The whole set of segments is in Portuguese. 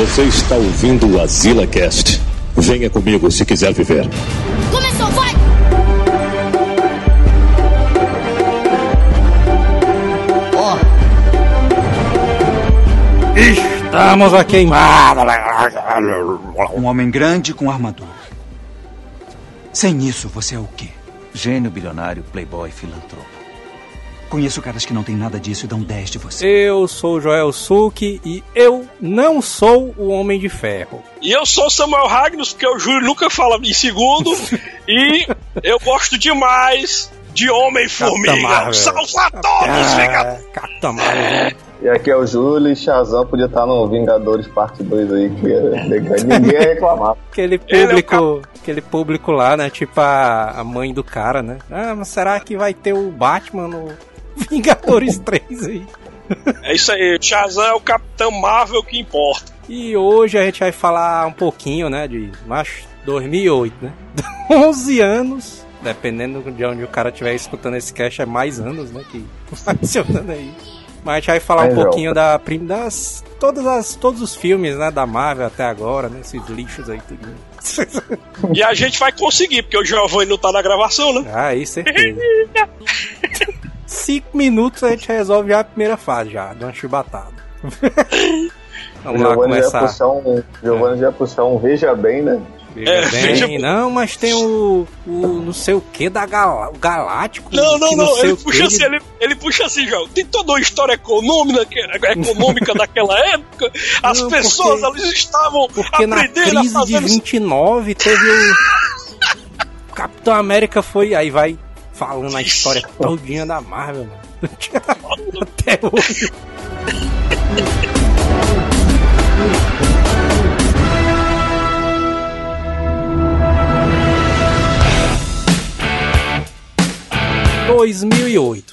Você está ouvindo o Azila Cast. Venha comigo se quiser viver. Começou, vai! Estamos a queimar. Um homem grande com armadura. Sem isso, você é o quê? Gênio bilionário, playboy, filantropo. Conheço caras que não têm nada disso e dão 10 de você. Eu sou o Joel Suki e eu não sou o Homem de Ferro. E eu sou o Samuel Ragnos, porque o Júlio nunca fala em segundo. e eu gosto demais de Homem-Formiga. Salva todos, Vingadores! Capitão Marvel. E aqui é o Júlio e Shazam podia estar no Vingadores Parte 2 aí, que é ninguém ia reclamar. Aquele Ele é público, aquele público lá, né? Tipo a, a mãe do cara, né? Ah, mas será que vai ter o Batman no Vingadores 3 aí? É isso aí, Shazam é o Capitão Marvel que importa. E hoje a gente vai falar um pouquinho, né, de macho 2008, né? 11 anos, dependendo de onde o cara estiver escutando esse cast, é mais anos, né, que tá adicionando aí. Mas a gente vai falar um pouquinho da das todas as todos os filmes, né, da Marvel até agora, né, esses lixos aí tudo. E a gente vai conseguir, porque o Giovanni não tá na gravação, né? Ah, aí certeza. Cinco minutos a gente resolve já a primeira fase já, de uma chibatada. Vamos lá já começar. puxar um. Giovanni já ia puxar um Veja Bem, né? Veja É, bem, veja- não, mas tem o, o não sei o que da Gal o Galáctico. Não, não, não, sei ele puxa de- assim, ele, ele puxa assim, João. Tem toda uma história econômica, econômica daquela época. As Não, pessoas, porque- elas estavam Porque na aprendendo a crise de fazer... 29 teve o. Capitão América foi. Aí vai falando a história todinha da Marvel, mano. Até hoje. ...2008.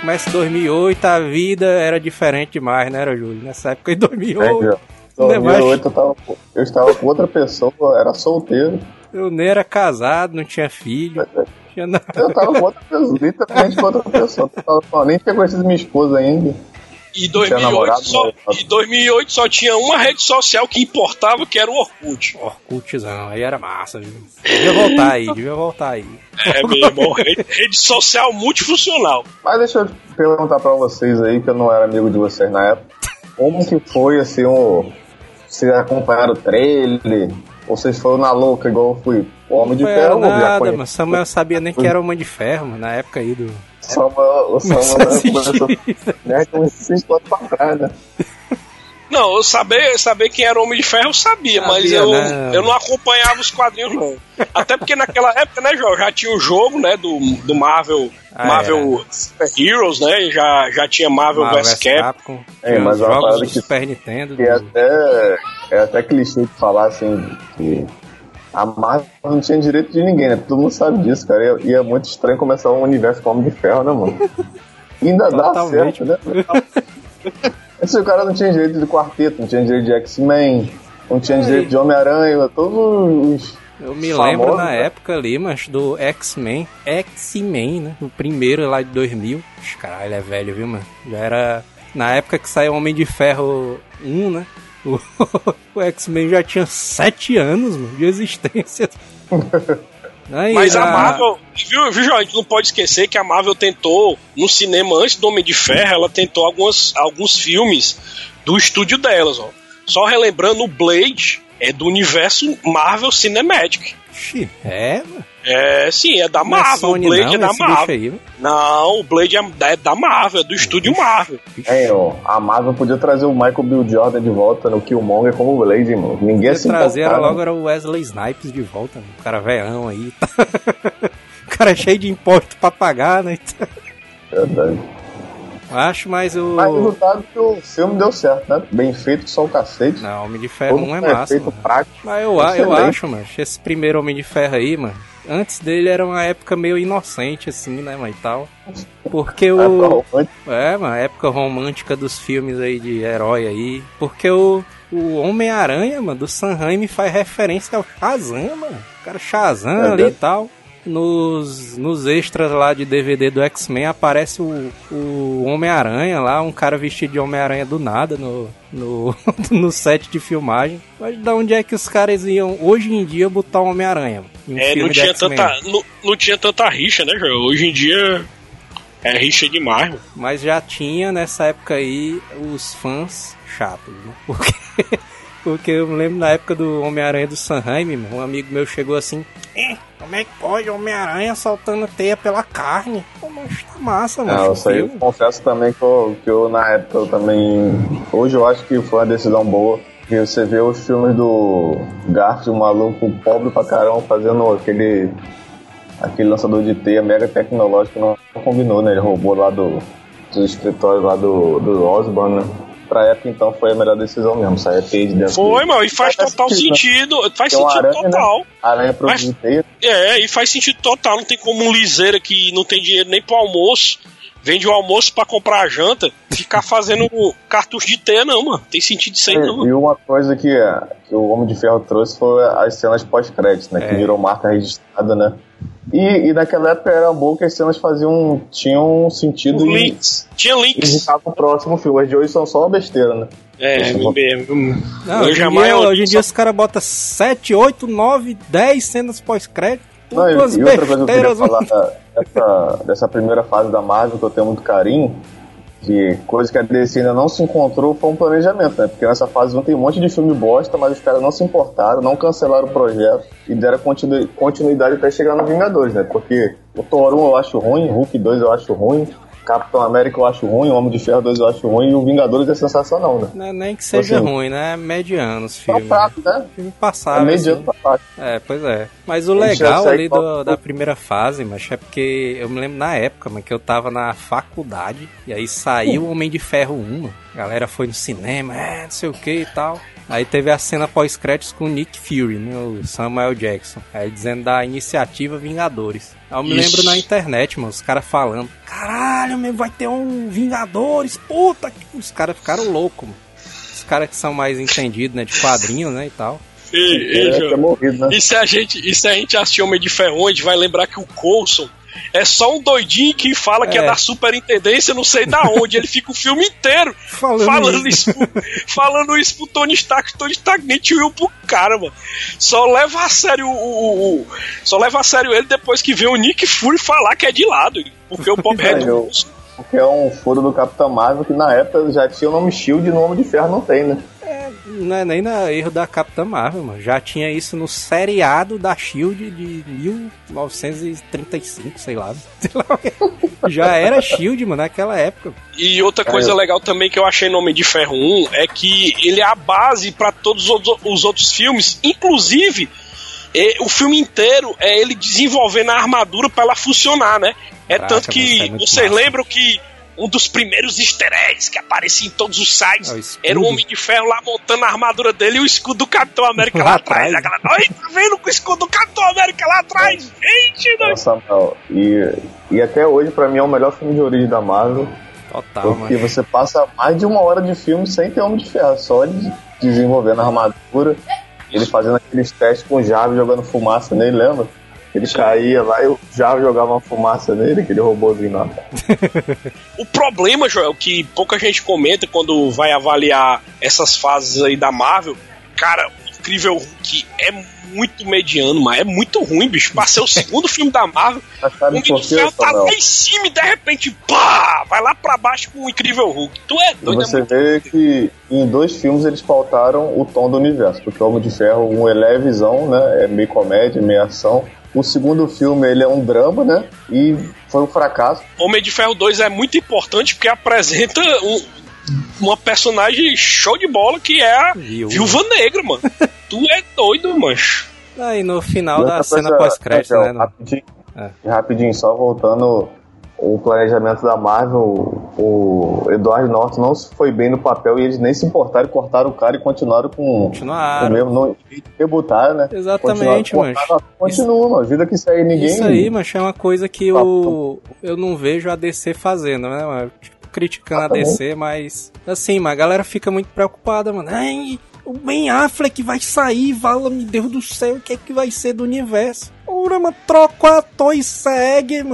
Começa em 2008, a vida era diferente demais, né, era, Júlio? Nessa época, em É, 2008... João. Não é mais- 2008 eu, tava, eu estava com outra pessoa, era solteiro. Eu nem era casado, não tinha filho, não tinha nada. Eu tava com outra pessoa, literalmente com outra pessoa. Eu tava, nem tinha conhecido minha esposa ainda. E Tinha 2008, namorado, só, né? e 2008 só tinha uma rede social que importava, que era o Orkut. Orkutzão, aí era massa, viu? Devia voltar aí, devia voltar aí. É mesmo, rede, rede social multifuncional. Mas deixa eu perguntar pra vocês aí, que eu não era amigo de vocês na época. Como que foi, assim, o... Vocês acompanharam o trailer? Vocês foram na louca, igual eu fui? O Homem de Ferro, eu nada, conheço. mas Samuel sabia nem que era Homem de Ferro, mano, na época aí do. Samuel, o Samuel começou né, uns 5 anos pra trás, né? Não, eu saber, saber quem era o Homem de Ferro eu sabia, mas Sabia, eu, né? eu não acompanhava os quadrinhos, não. Até porque naquela época, né, João, já tinha o jogo, né, do, do Marvel, Ah, Marvel Super Heroes, né, e já, já tinha Marvel, Marvel vs vs Cap. Capcom. É, tinha mas os é uma jogos parada do que- Super Nintendo. Que é do- até, é até clichê de falar, assim, que a Marvel não tinha direito de ninguém, né? Todo mundo sabe disso, cara. E é muito estranho começar um universo com Homem de Ferro, né, mano? E ainda dá Totalmente. certo, né? Esse cara não tinha direito de quarteto, não tinha direito de X-Men, não tinha direito de Homem-Aranha, todos os. Eu me famosos, lembro na né? época ali, mas do X-Men. X-Men, né? O primeiro lá de 2000. Ixi, Caralho, ele é velho, viu, mano? Já era. Na época que saiu Homem de Ferro 1, né? O, o X-Men já tinha 7 anos, mano, de existência. Aí, Mas a a- Marvel, viu, viu, João, a gente não pode esquecer que a Marvel tentou, no cinema antes do Homem de Ferro, ela tentou algumas, alguns filmes do estúdio delas, ó. Só relembrando, o Blade é do universo Marvel Cinematic. Ixi, é, mano. É, sim, é da Não é Marvel. Sony o Blade não, é da esse bicho Marvel. aí, mano. Não, o Blade é, é da Marvel, é do estúdio Marvel. É, ó, a Marvel podia trazer o Michael Bill Jordan de volta no Killmonger como Blade, mano. Ninguém se trazer era importava. logo era o Wesley Snipes de volta, mano. o cara velhão aí. o cara é cheio de imposto pra pagar, né? Verdade. Acho, mas o. Mas resultado é que o filme deu certo, né? Bem feito, só o cacete. Não, Homem de Ferro Todo 1 é massa. feito mano. prático. Mas eu, eu acho, mano, esse primeiro Homem de Ferro aí, mano, antes dele era uma época meio inocente, assim, né, mas e tal. Porque o. É, mano, época romântica dos filmes aí de herói aí. Porque o. O Homem-Aranha, mano, do Sam Raimi faz referência ao Shazam, mano. O cara Shazam É ali e tal. Nos, nos extras lá de DVD do X-Men aparece o, o Homem-Aranha lá, um cara vestido de Homem-Aranha do nada no, no, no set de filmagem. Mas da onde é que os caras iam hoje em dia botar o Homem-Aranha? em um É, não tinha, tanta, não, não tinha tanta rixa, né, João? Hoje em dia é rixa demais, mano. Mas já tinha nessa época aí os fãs chatos, né? Porque, porque eu me lembro na época do Homem-Aranha do Sam Raimi, um amigo meu chegou assim: "É, como é que pode Homem-Aranha soltando teia pela carne? Pô, mas tá massa, mano. Não, isso aí eu confesso também que eu, que eu na época eu também. Hoje eu acho que foi uma decisão boa. Porque você vê os filmes do Garfield, o maluco pobre pra caramba, fazendo aquele. aquele lançador de teia mega tecnológico, não combinou, né? Ele roubou lá do, do escritório lá do, do Osborne, né? Pra época então foi a melhor decisão mesmo, sair a teia de dentro Foi, mano, e faz Faz total sentido, né? sentido. Faz sentido aranha, né? total. Aranha produzindo teia. É, e faz sentido total. Não tem como um liseira que não tem dinheiro nem pro almoço, vende o almoço pra comprar a janta, ficar fazendo cartucho de teia, não, mano. Tem sentido isso aí, não. E uma coisa que, que o Homem de Ferro trouxe foi as cenas pós-créditos, né? Que É. virou marca registrada, né? E, e naquela época era bom que as cenas faziam. tinham um sentido e Links. Tinha links. indicavam o próximo filme. As de hoje são só uma besteira, né? É. Não, hoje, em jamais- dia, eu hoje em dia só- os caras botam 7, 8, 9, 10 cenas pós-crédito. Não, e, e outra coisa que eu queria besteiras. falar da- dessa, dessa primeira fase da Marvel que eu tenho muito carinho, que coisa que a DC ainda não se encontrou foi um planejamento, né? Porque nessa fase 1 tem um monte de filme bosta, mas os caras não se importaram, não cancelaram o projeto e deram continu- continuidade até chegar no Vingadores, né? Porque o Thor 1 eu acho ruim, Hulk 2 eu acho ruim, Capitão América eu acho ruim, Homem de Ferro 2 eu acho ruim e o Vingadores é sensacional, né? Não é nem que seja Assim, ruim, né? É mediano os Tá filmes. fraco, né? Filme É passável. mediano assim. pra. É, pois é. Mas o legal ali do- da primeira fase, mas é porque eu me lembro na época, mano, que eu tava na faculdade e aí saiu o Homem de Ferro 1, mano. A galera foi no cinema, é, não sei o que e tal. Aí teve a cena pós-créditos com o Nick Fury, né, o Samuel Jackson. Aí dizendo da iniciativa Vingadores. Aí eu me Isso. lembro na internet, mano, os caras falando: Caralho, meu, vai ter um Vingadores, puta que. Os caras ficaram loucos, mano. Os caras que são mais entendidos, né, de quadrinhos, né, e tal. Ei, ei, É, João. ter morrido, né? E se a gente, e se a gente assistir Homem de Ferro, a gente vai lembrar que o Coulson é só um doidinho que fala que é É. da superintendência, não sei da onde. Ele fica o filme inteiro Falando falando, isso. isso, pro- falando isso pro Tony Stark. O Tony Stark nem tio pro cara, mano. Só leva a sério o, o- o- Só leva a sério ele depois que vê o Nick Fury falar que é de lado. Porque o Bob É, Red eu- Porque é um furo do Capitão Marvel que na época já tinha o nome Shield e no Homem de Ferro não tem, né? Não é nem na erro da Capitã Marvel, mano. Já tinha isso no seriado da Shield de 1935, sei lá. Sei lá. Já era Shield, mano, naquela época. E outra coisa eu- legal também que eu achei no Homem de Ferro 1 é que ele é a base pra todos os outros- os outros filmes, inclusive é, o filme inteiro é ele desenvolvendo a armadura pra ela funcionar, né? É Caraca, tanto que é vocês massa. lembram que um dos primeiros easter eggs que aparecia em todos os sites É o era o Homem de Ferro lá montando a armadura dele e o escudo do Capitão América lá, Lá atrás. atrás. A galera, Oi, tá vendo com o escudo do Capitão América lá atrás? Gente, Nossa, Samuel. E, e até hoje, pra mim, é o melhor filme de origem da Marvel. Total, porque mano. você passa mais de uma hora de filme sem ter Homem de Ferro. Só ele desenvolvendo a armadura, ele fazendo aqueles testes com o Jarvis jogando fumaça nele, lembra? Ele caía lá e o Jarvis jogava uma fumaça nele, aquele robôzinho lá. O problema, Joel, que pouca gente comenta quando vai avaliar essas fases aí da Marvel, cara, o Incrível Hulk é muito mediano, mas é muito ruim, bicho. Pra ser o segundo filme da Marvel, Mas o Ferro tá lá em cima e de repente, pá, vai lá pra baixo com o Incrível Hulk. Tu é E doido, é você muito... vê que em dois filmes eles faltaram o tom do universo, porque o Homem de Ferro, um é visão, né? É meio comédia, meio ação. O segundo filme ele é um drama, né? E foi um fracasso. Homem de Ferro 2 é muito importante porque apresenta um- uma personagem show de bola que é a Viúva. Viúva Negra, mano. tu é doido, mancho. Aí no final da cena pós-crédito, Raquel, né? no- Rapidinho, É. rapidinho, só voltando o planejamento da Marvel, o Eduardo Norton não se foi bem no papel e eles nem se importaram, cortaram o cara e continuaram com Continuaram. o mesmo, não debutaram, né? Exatamente, mas- Continua, mano. Vida que segue ninguém. Isso aí, mas é uma coisa que eu, eu não vejo a DC fazendo, né? mano? Tipo, criticando a DC, mas. Assim, mas a galera fica muito preocupada, mano. Ai, o Ben Affleck vai sair, vala-me Deus do céu, o que é que vai ser do universo? Porra, mano, troca o ator e segue,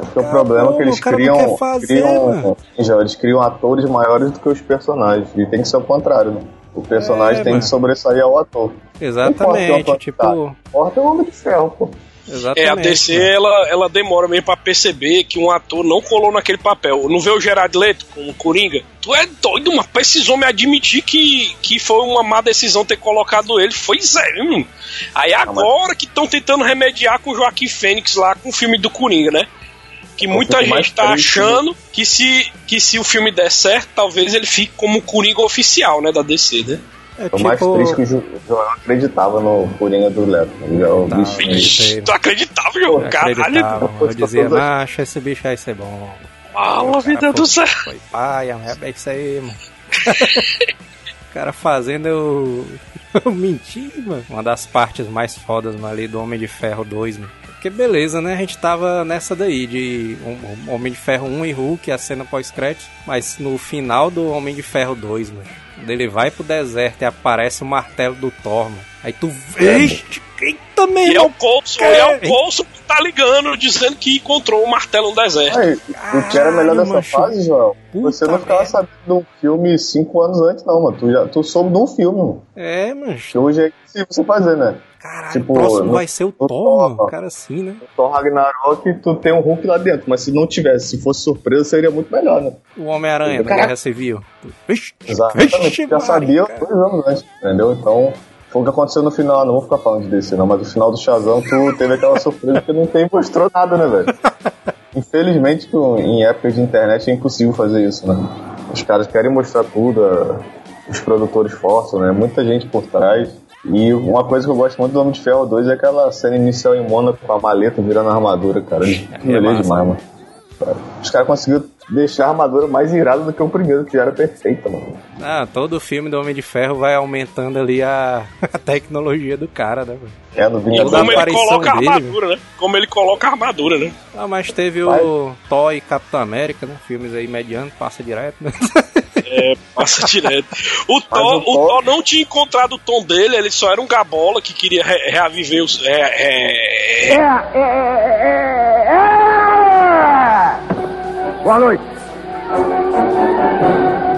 mano. Acho que o problema é que eles criam, fazer, criam eles criam atores maiores do que os personagens. E tem que ser o contrário, né? O personagem É, tem mano. que sobressair ao ator. Exatamente, Não tipo, importa Importa é o Homem de Ferro, pô. exatamente. É, a DC, ela, ela demora mesmo pra perceber que um ator não colou naquele papel. Não vê o Gerard Leto como Coringa? Tu é doido, mas precisou me admitir que, que foi uma má decisão ter colocado ele. Foi zero, mano. Aí agora que estão tentando remediar com o Joaquim Fênix lá com o filme do Coringa, né? Que muita gente tá triste, achando que se, que se o filme der certo, talvez ele fique como o Coringa oficial, né, da DC, né? É O mais tipo, triste que o Jo- Joel acreditava no Coringa do Leto. Joel, Tá, bicho, tu acreditava, João? Caralho, eu dizia, macho, esse bicho aí ser bom. fala, vida do céu. Foi pai, é isso aí, mano. o cara fazendo eu. eu mentir, mano. Uma das partes mais fodas mano, ali do Homem de Ferro 2, mano. Porque beleza, né? A gente tava nessa daí de um- um Homem de Ferro 1 e Hulk, a cena pós-crédito. Mas no final do Homem de Ferro 2, mano. Quando ele vai pro deserto e aparece o martelo do Thor, mano. Aí tu vê. Eita, meu E é o. Coulson, que- é o Coulson que tá ligando, dizendo que encontrou o martelo no deserto. Aí, o que era melhor dessa macho. fase, Joel? Puta você não ficava merda. sabendo de um filme cinco anos antes, não, mano. Tu, já, tu soube de um filme, mano. É, mano. Que hoje é impossível você fazer, né? Caralho, Tipo, o próximo no- vai ser o Thor, Thor. Cara assim, né? Thor Ragnarok, tu tem um Hulk lá dentro. Mas se não tivesse, se fosse surpresa, seria muito melhor, né? O Homem-Aranha da. Guerra Civil. Vixe, Exatamente. vixe, já sabia cara. dois anos antes, entendeu? Então, foi o que aconteceu no final. Não vou ficar falando de DC, não, mas no final do Shazam, tu teve aquela surpresa que não tem mostrou nada, né, velho? Infelizmente, com- em épocas de internet é impossível fazer isso, né? Os caras querem mostrar tudo, os produtores forçam, né? Muita gente por trás. E uma coisa que eu gosto muito do Homem de Ferro 2 é aquela cena inicial em Mônaco com a maleta virando a armadura, cara. Aquilo ali é demais, mano. Os caras conseguiram deixar a armadura mais irada do que o primeiro, que já era perfeita, mano. Ah, todo filme do Homem de Ferro vai aumentando ali a, a tecnologia do cara, né? mano? É, no E Vingadores. como ele coloca a dele, armadura, né? Como ele coloca a armadura, né? Ah, mas teve Vai. o Thor e Capitão América, né? Filmes aí medianos, passa direto, né? É, passa direto. O Thor, o o Thor- não tinha encontrado o tom dele, ele só era um gabola que queria re- reaviver os. É, é, Boa noite.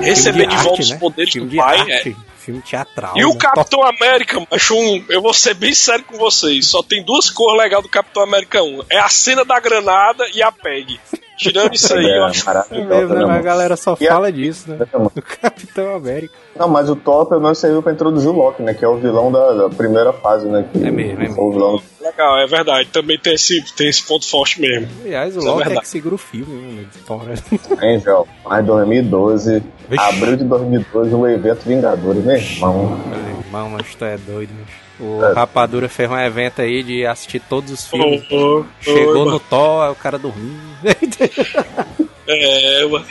receber de volta os né? poderes do pai. é. filme teatral. E o né? Capitão América, macho, um, eu vou ser bem sério com vocês. Só tem duas cores legais do Capitão América 1. É a cena da granada e a PEG. Tirando isso aí, eu É, acho. É mesmo, né? né, Mas a galera só E a- fala disso, né? É. Do Capitão América. Não, mas o Thor pelo menos serviu pra introduzir o Loki, né? Que é o vilão da, da primeira fase, né? Que É mesmo, é foi o vilão. Legal, é verdade. Também tem esse, tem esse ponto forte mesmo. Aliás, o Isso é Loki é, verdade. que segura o filme, né? de Thor, né? Angel. Mas 2012, Vixe. abril de 2012, o evento Vingadores, meu irmão. Meu irmão, mas tu é doido, mas... O É. Rapadura fez um evento aí de assistir todos os filmes. Oh, oh, Chegou oh, no Thor, aí o cara dormiu. É, mano.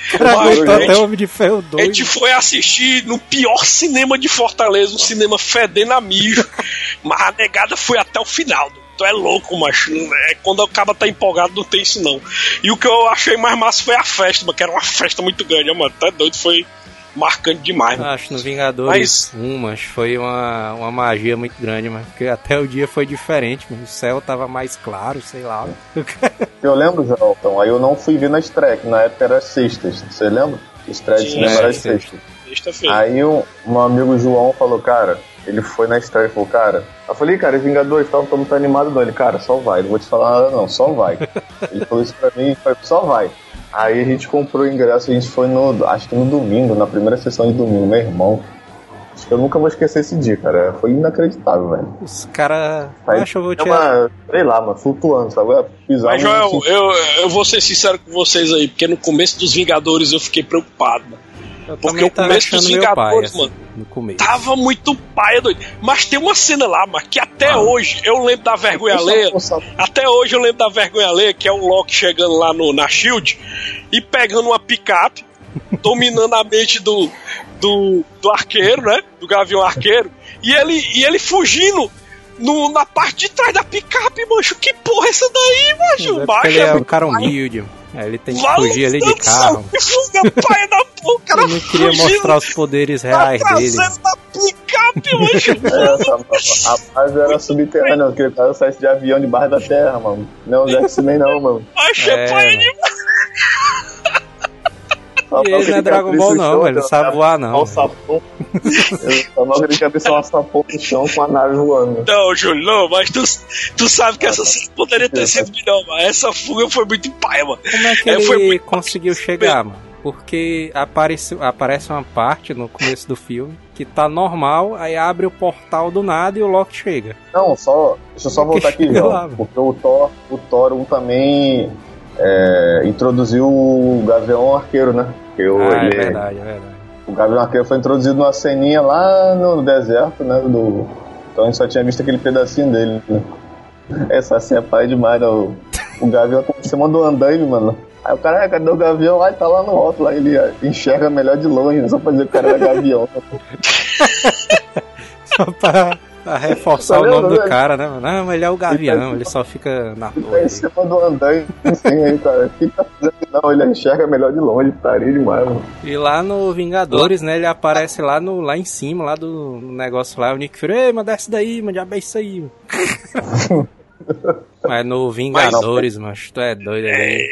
Até Homem de Ferro A 2. gente foi assistir no pior cinema de Fortaleza, um cinema fedendo a mijo. mas a negada foi até o final. Tu é louco, macho. É, quando o cara tá empolgado, não tem isso não. E o que eu achei mais massa foi a festa, mano, que era uma festa muito grande, ó, mano. Tá doido, foi marcante demais. mano. Acho no Vingadores 1, mas foi uma, uma magia muito grande, mano. Porque até o dia foi diferente, mano. O céu tava mais claro, sei lá. Eu lembro, João, então, aí eu não fui ver na estreia, que na época era sextas. Você lembra? Estreia de cinema é, era sexta. Sexta-feira. Aí um, um amigo João falou, cara, ele foi na estreia e falou, cara. Eu falei, cara, Vingadores, tal, tô muito animado não. Ele, cara, só vai, não vou te falar nada não, só vai. ele falou isso pra mim e falei, só vai. Aí a gente comprou o ingresso, a gente foi no, acho que no domingo, na primeira sessão de domingo, meu irmão. Acho que eu nunca vou esquecer esse dia, cara. Foi inacreditável, velho. Os caras. Aí Acho que eu vou é tirar. uma, sei lá, mano, flutuando, sabe? Pisar Mas, no- Joel, eu, eu vou ser sincero com vocês aí, porque no começo dos Vingadores eu fiquei preocupado, mano. Eu porque o começo dos meu pai, Vingadores, assim, mano, No começo. Tava muito paia, doido. Mas tem uma cena lá, mano, que até Ah. hoje eu lembro da vergonha alheia. Até hoje eu lembro da vergonha alheia, que é o Loki chegando lá no, na Shield e pegando uma picape, dominando a mente do, do, do arqueiro, né? Do Gavião Arqueiro. E ele, e ele fugindo no, na parte de trás da picape, mancho. Que porra é essa daí, Mas mancho? é é é um cara humilde. Aí ele tem que Vai fugir ali de carro. Que fuga paia da porra, cara Ele não queria mostrar os poderes reais dele. da picape, a base era subterrânea, porque o cara saísse de avião debaixo da terra, mano. Não, os X-Men não, mano. Achei É, pai mano. Só E ele não é Dragon Ball não, ele não sabe voar não. Ao sapão. Só não queria cabeça um sapão no chão com a nave voando. Não, Júlio, não, mas tu, tu sabe que essa cena poderia ter sido melhor, mas essa fuga foi muito paia, mano. Como é que É, foi ele muito- conseguiu chegar, mano? Porque aparece, aparece uma parte no começo do filme que tá normal, aí abre o portal do nada e o Loki chega. Não, só. Deixa eu só voltar aqui, João. Porque o Thor, o Thor 1 também é, introduziu o Gavião Arqueiro, né? O, ah, é ele- verdade, é verdade. O Gavião Arqueiro foi introduzido numa ceninha lá no deserto, né? Do... Então a gente só tinha visto aquele pedacinho dele, né? Essa cena é pai demais, né? O, o Gavião tá em cima do andaime, mano. Aí o cara, "Ah, cadê o Gavião? Aí tá lá no rótulo, aí ele enxerga melhor de longe, né? só pra dizer que o cara era Gavião. Só pra, pra reforçar Tá o nome do cara, né? mano? Não, mas ele é o Gavião, ele só fica na tá torre. em cima do andaime, assim, aí, cara. Que tá fazendo? Não, ele enxerga melhor de longe, putaria demais, mano. E lá no Vingadores, né, ele aparece lá, no, lá em cima, lá do negócio lá, o Nick Fury, ei, mas desce daí, mano, diabo é isso aí. mano." mas no Vingadores, mano, tu é doido ali.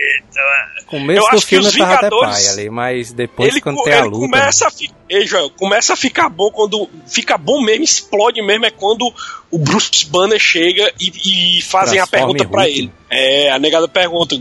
Começo Eu do acho que filme eu tava até pai ali, mas depois Ele, quando tem a luta. começa a ficar. Ei, Joel, começa a ficar bom quando. Fica bom mesmo, explode mesmo, é quando o Bruce Banner chega e, e fazem a Transforma pergunta Hulk. ele. É, a negada pergunta.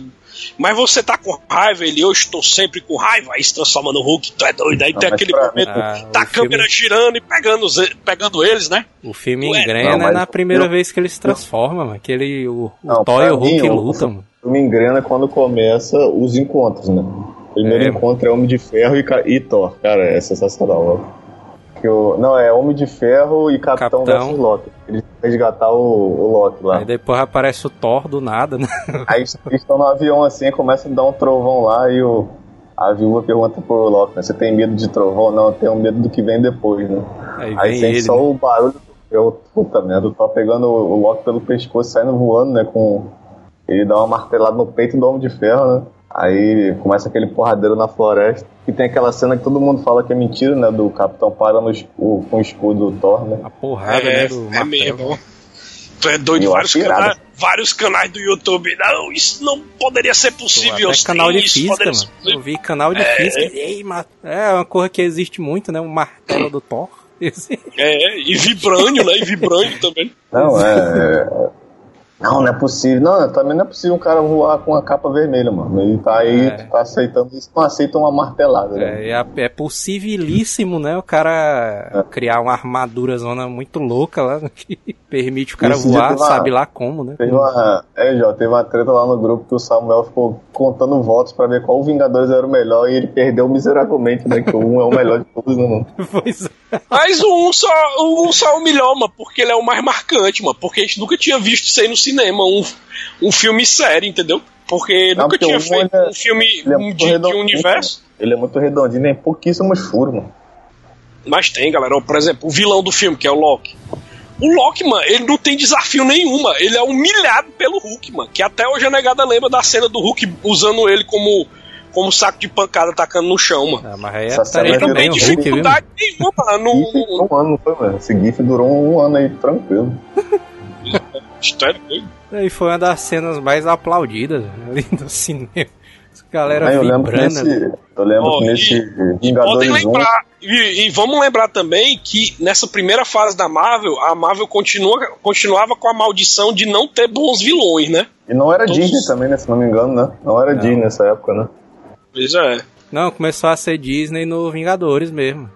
Mas você tá com raiva? Ele, eu estou sempre com raiva. Aí se transforma no Hulk, tu é doido. Aí Não, tem aquele momento, Ah, tá o a câmera filme- girando e pegando, os- pegando eles, né? O filme Ué, engrena não, mas na primeira eu- vez que ele se transforma, mano. Que ele, o, o Não, e o Hulk mim, o- lutam, mano. Eu me engrena quando começa os encontros, né? O primeiro É. encontro é Homem de Ferro e, e Thor. Cara, é sensacional. ó. Que o, não, é Homem de Ferro e Capitão, Capitão. versus Loki. Eles resgatar o, o Loki lá. Aí depois aparece o Thor do nada, né? Aí eles estão no avião assim, começa a dar um trovão lá e o, a viúva pergunta pro Loki, né, você tem medo de trovão? Não, eu tenho medo do que vem depois, né? Aí Aí ele. só né? o barulho eu, puta merda, eu tô pegando o o Loki pelo pescoço, saindo voando, né? Com. Ele dá uma martelada no peito do Homem de Ferro, né? Aí começa aquele porradeiro na floresta. E tem aquela cena que todo mundo fala que é mentira, né? Do Capitão parando o, com o escudo do Thor, né? A porrada, né? é, Do é mesmo. Tu é doido, vários canais, vários canais do YouTube. Não, isso não poderia ser possível. Até canal de física, ser mano. Eu vi canal de física. Ei, é uma coisa que existe muito, né? O martelo do Thor. É, e vibrânio, né? E vibrânio também. Não, é. É- Não, não é possível. Não, também não é possível um cara voar com a capa vermelha, mano. Ele tá aí, É. tá aceitando isso, não aceita uma martelada, né? É, é, é possibilíssimo, né? O cara criar uma armadura zona muito louca lá, que permite o cara voar, uma- sabe lá como, né? Teve uma, é, já, teve uma treta lá no grupo que o Samuel ficou contando votos pra ver qual Vingadores era o melhor e ele perdeu miseravelmente, né? Que o um é o melhor de todos, né, mano? Pois é. Mas o um só, o um só é o melhor, mano, porque ele é o mais marcante, mano. Porque a gente nunca tinha visto isso aí no cinema, um, um filme sério, entendeu? Porque Não, nunca porque tinha feito é- um filme é um de, de universo. mano. Ele é muito redondinho, tem pouquíssimos furos, mano. Mas tem, galera. Por exemplo, o vilão do filme, que é o Loki. O Loki, mano, ele não tem desafio nenhum, mano. Ele é humilhado pelo Hulk, mano. Que até hoje a negada lembra da cena do Hulk usando ele como, como saco de pancada tacando no chão, mano. Ah, mas aí Essa estaria cena Não também tem o Hulk, dificuldade nenhuma, mano. No, um ano, não foi, mano? Esse GIF durou um ano aí, tranquilo. História. E foi uma das cenas mais aplaudidas ali do cinema. Essa galera Aí eu lembro que vibrando. né? nesse. Eu lembro e- nesse E Vingadores podem 1. lembrar, e, e vamos lembrar também que nessa primeira fase da Marvel, a Marvel continua, continuava com a maldição de não ter bons vilões, né? E não era Todos- Disney também, né? Se não me engano, né? Não era Não. Disney nessa época, né? Pois é. Não, começou a ser Disney no Vingadores mesmo.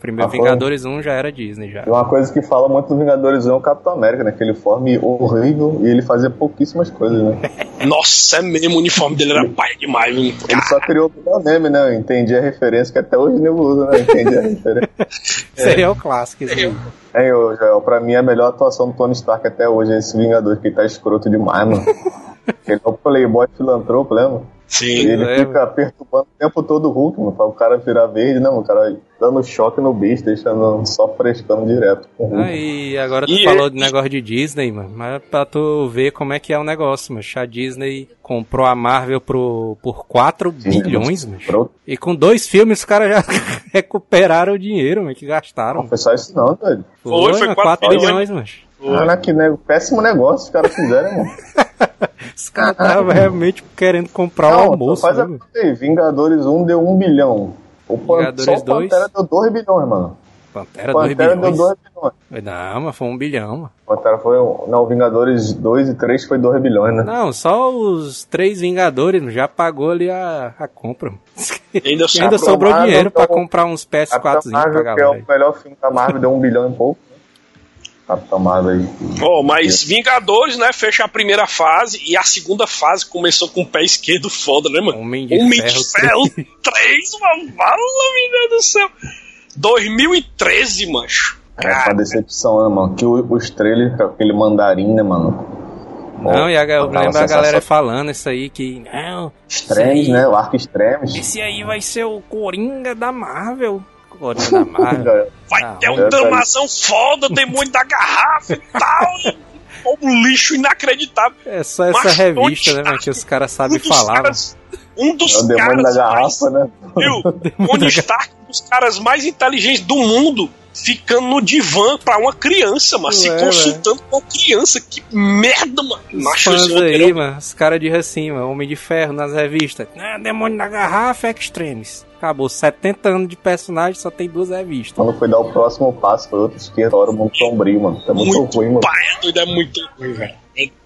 Primeiro Ah? Vingadores 1 já era Disney já. E uma coisa que fala muito do Vingadores 1 é o Capitão América, né? Que ele forme horrível e ele fazia pouquíssimas coisas, né? Nossa, é mesmo, o uniforme dele era paia demais, viu? Ele só criou o meme, né? Eu entendi a referência, que até hoje o nego usa, né? Eu entendi a referência. Aí é o clássico. Esse aí. É, eu, Joel, pra mim a melhor atuação do Tony Stark até hoje é esse Vingador, que ele tá escroto demais, mano. ele é o playboy filantropo, lembra? Sim. Ele é, fica perturbando o tempo todo o Hulk, mano, pra o cara virar verde, não, o cara dando choque no bicho, deixando só frescando direto com o Hulk. Aí, agora tu E falou é- de negócio de Disney, mano. Mas pra tu ver como é que é o negócio, mano. A Disney comprou a Marvel pro, por 4 Sim, bilhões, mano. E com dois filmes os caras já recuperaram o dinheiro, mano, que gastaram. Não foi só isso não, doido. Foi, foi mano, 4 4 bilhões. bilhões, mano. Caraca, que né, péssimo negócio os caras fizeram, mano. Os caras estavam realmente querendo comprar o Não, almoço, faz né, a mano? conta aí, Vingadores 1 deu 1 bilhão. O. Vingadores Só o 2? Pantera deu 2 bilhões, mano. Pantera, O 2 Pantera deu bilhões. 2 bilhões. Não, mas foi um bilhão, mano. O Pantera foi. Não, Vingadores 2 e 3 foi 2 bilhões, né? Não, só os três Vingadores mano, já pagou ali a, a compra. Ainda ainda sobrou. dinheiro pra então, comprar uns PS4 Capitão pra que é galera. o melhor filme da Marvel, deu 1 bilhão e pouco. Capitão Marvel aí. Ó, mas Vingadores, né, fecha a primeira fase e a segunda fase começou com o pé esquerdo foda, né, mano? Homem de Homem Ferro de Ferro 3, mano. Fala, meu Deus do céu. 2013, mancho. É uma decepção, né, mano? Que o- os trailers com aquele mandarim, né, mano? Não, e a, eu lembro a galera falando isso aí que. Não, Extremes, aí- né? O arco extremes. Esse aí vai ser o Coringa da Marvel. Coringa da Marvel. vai Ah, ter um é, damazão foda, demônio da garrafa e tal. e um lixo inacreditável. É só essa Mas revista, né, mano, que os caras sabem falar. caras, um dos É o demônio caras da garrafa, né? mais, viu? Tony Stark, um dos caras mais inteligentes do mundo, ficando no divã pra uma criança, mas se Ué, consultando com uma criança. Que merda, mano. Os Macho, fãs esse aí, mano, os caras assim, mano, Homem de Ferro nas revistas. Ah, Demônio da Garrafa Extremes. Acabou, 70 anos de personagem, só tem duas revistas. Quando foi dar o próximo passo, foi outro esquerdo, hora muito sombrio, mano. É muito, Muito ruim, mano. pai, é é muito ruim, velho.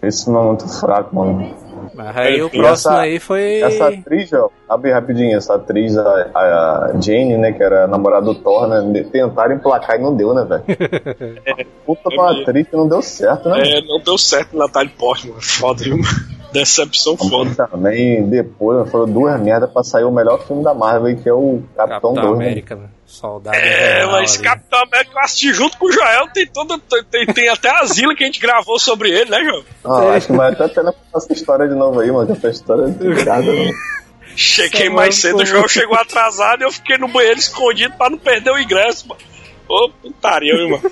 Esse não é muito fraco, mano. Mas aí É, o próximo essa- aí foi. Essa atriz, ó, abre rapidinho, essa atriz, a, a Jane, né, que era a namorada do Thor, né, tentaram emplacar e não deu, né, velho? Puta de uma atriz que não deu certo, né? É, não deu certo Natália Portman. Foda, viu? Decepção foda. Também depois foram duas merdas pra sair o melhor filme da Marvel, que é o Capitão, Capitão 2. né? América, mano. Soldado É, mas ali. Capitão América eu assisti junto com o Joel, tem, toda, tem, tem até a Zila que a gente gravou sobre ele, né, Joel? Ah, acho que vai até a pena contar essa história de novo aí, mano, que essa história é complicada, né? Cheguei Só mais cedo, o Joel chegou atrasado e eu fiquei no banheiro escondido pra não perder o ingresso, mano. Ô, putaria, viu, mano.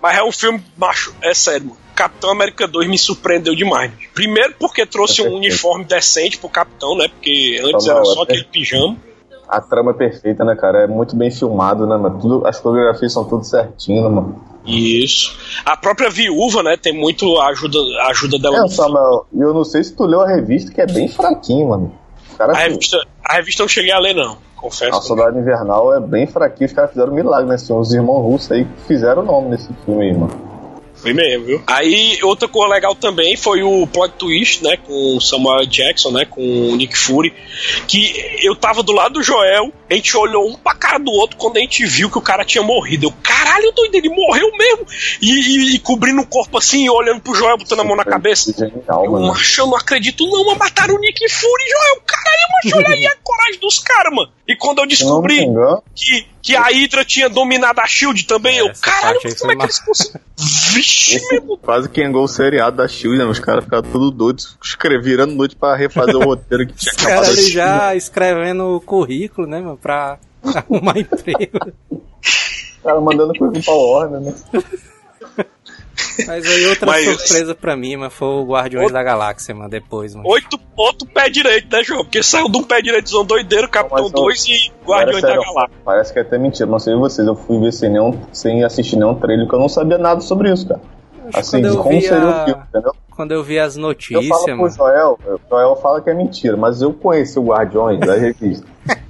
Mas é um filme, macho, é sério, mano. Capitão América 2 me surpreendeu demais. Primeiro porque trouxe É um uniforme decente pro Capitão, né? Porque antes Tá era só aquele pijama. A trama é perfeita, né, cara? É muito bem filmado, né, mano? Tudo, as coreografias são tudo certinho, né, mano? Isso. A própria viúva, né? Tem muito ajuda, ajuda dela É, Samuel, e eu não sei se tu leu a revista, que é bem fraquinho, mano. Os caras, A revista, a revista eu não cheguei a ler, não. Confesso. a Soldado Invernal é bem fraquinho, os caras fizeram um milagre nesse filme. Os irmãos russos aí que fizeram o nome nesse filme aí, mano. Foi mesmo, viu? Aí, outra coisa legal também foi o plot twist, né? Com o Samuel Jackson, né? Com o Nick Fury. Que eu tava do lado do Joel, a gente olhou um pra cara do outro quando a gente viu que o cara tinha morrido. Eu, caralho, doido, ele morreu mesmo. E, e- e cobrindo o corpo assim, olhando pro Joel, botando a mão na cabeça. Genial, Eu, macho, eu não acredito não, mas mataram o Nick Fury, Joel. Caralho, macho, olha aí a coragem dos caras, mano. E quando eu não descobri que, que a Hydra tinha dominado a SHIELD também, eu, Essa caralho, como é que eles conseguiram? Vixe, meu quase que engol o seriado da Shield, né? Os caras ficaram tudo doidos, escreveram virando noite pra refazer o roteiro que tinha Os caras já escrevendo o currículo, né, mano, pra arrumar emprego. Os caras mandando coisa pra Warner, né? Mas aí outra Mas- surpresa pra mim, mano, foi o Guardiões da Galáxia, mano, depois, mano. Oito, outro pé direito, né, João? Porque saiu de um pé direito zão doideiro, Capitão Mas, ó, 2 e Guardiões da Sério, Galáxia. Parece que é até mentira, não sei vocês. Eu fui ver sem, nenhum, sem assistir nenhum trailer, porque eu não sabia nada sobre isso, cara. Assim, quando de eu como vi seria a- o filme, entendeu? Quando eu vi as Eu notícias, falo pro mano. Joel, o Joel fala que é mentira, mas eu conheci o Guardiões da revista.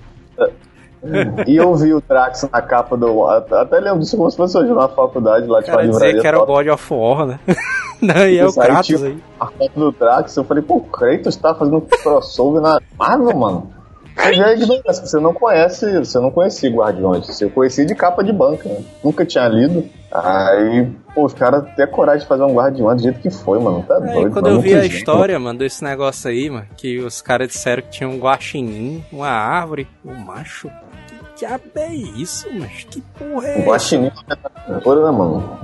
e eu vi o Drax na capa do. Até lembro disso como se fosse hoje na faculdade lá de cara uma dizer que era o. God of War, né? Não, e é o Kratos tipo, aí. A foto do Drax, eu falei, pô, o Kratos tá fazendo crossover na Marvel, mano. Mas é ignorância, você não conhece, você não conhecia Guardiões, você conhecia de capa de banca, né? nunca tinha lido. Aí, pô, os caras até coragem de fazer um Guardiões do jeito que foi, mano, tá Aí doido. quando mano, eu vi a história, mano, desse negócio aí, mano, que os caras disseram que tinha um guaxinim, uma árvore, um macho. Diabo é isso, mas que porra é O essa? Guaxinim Olha, né, mano?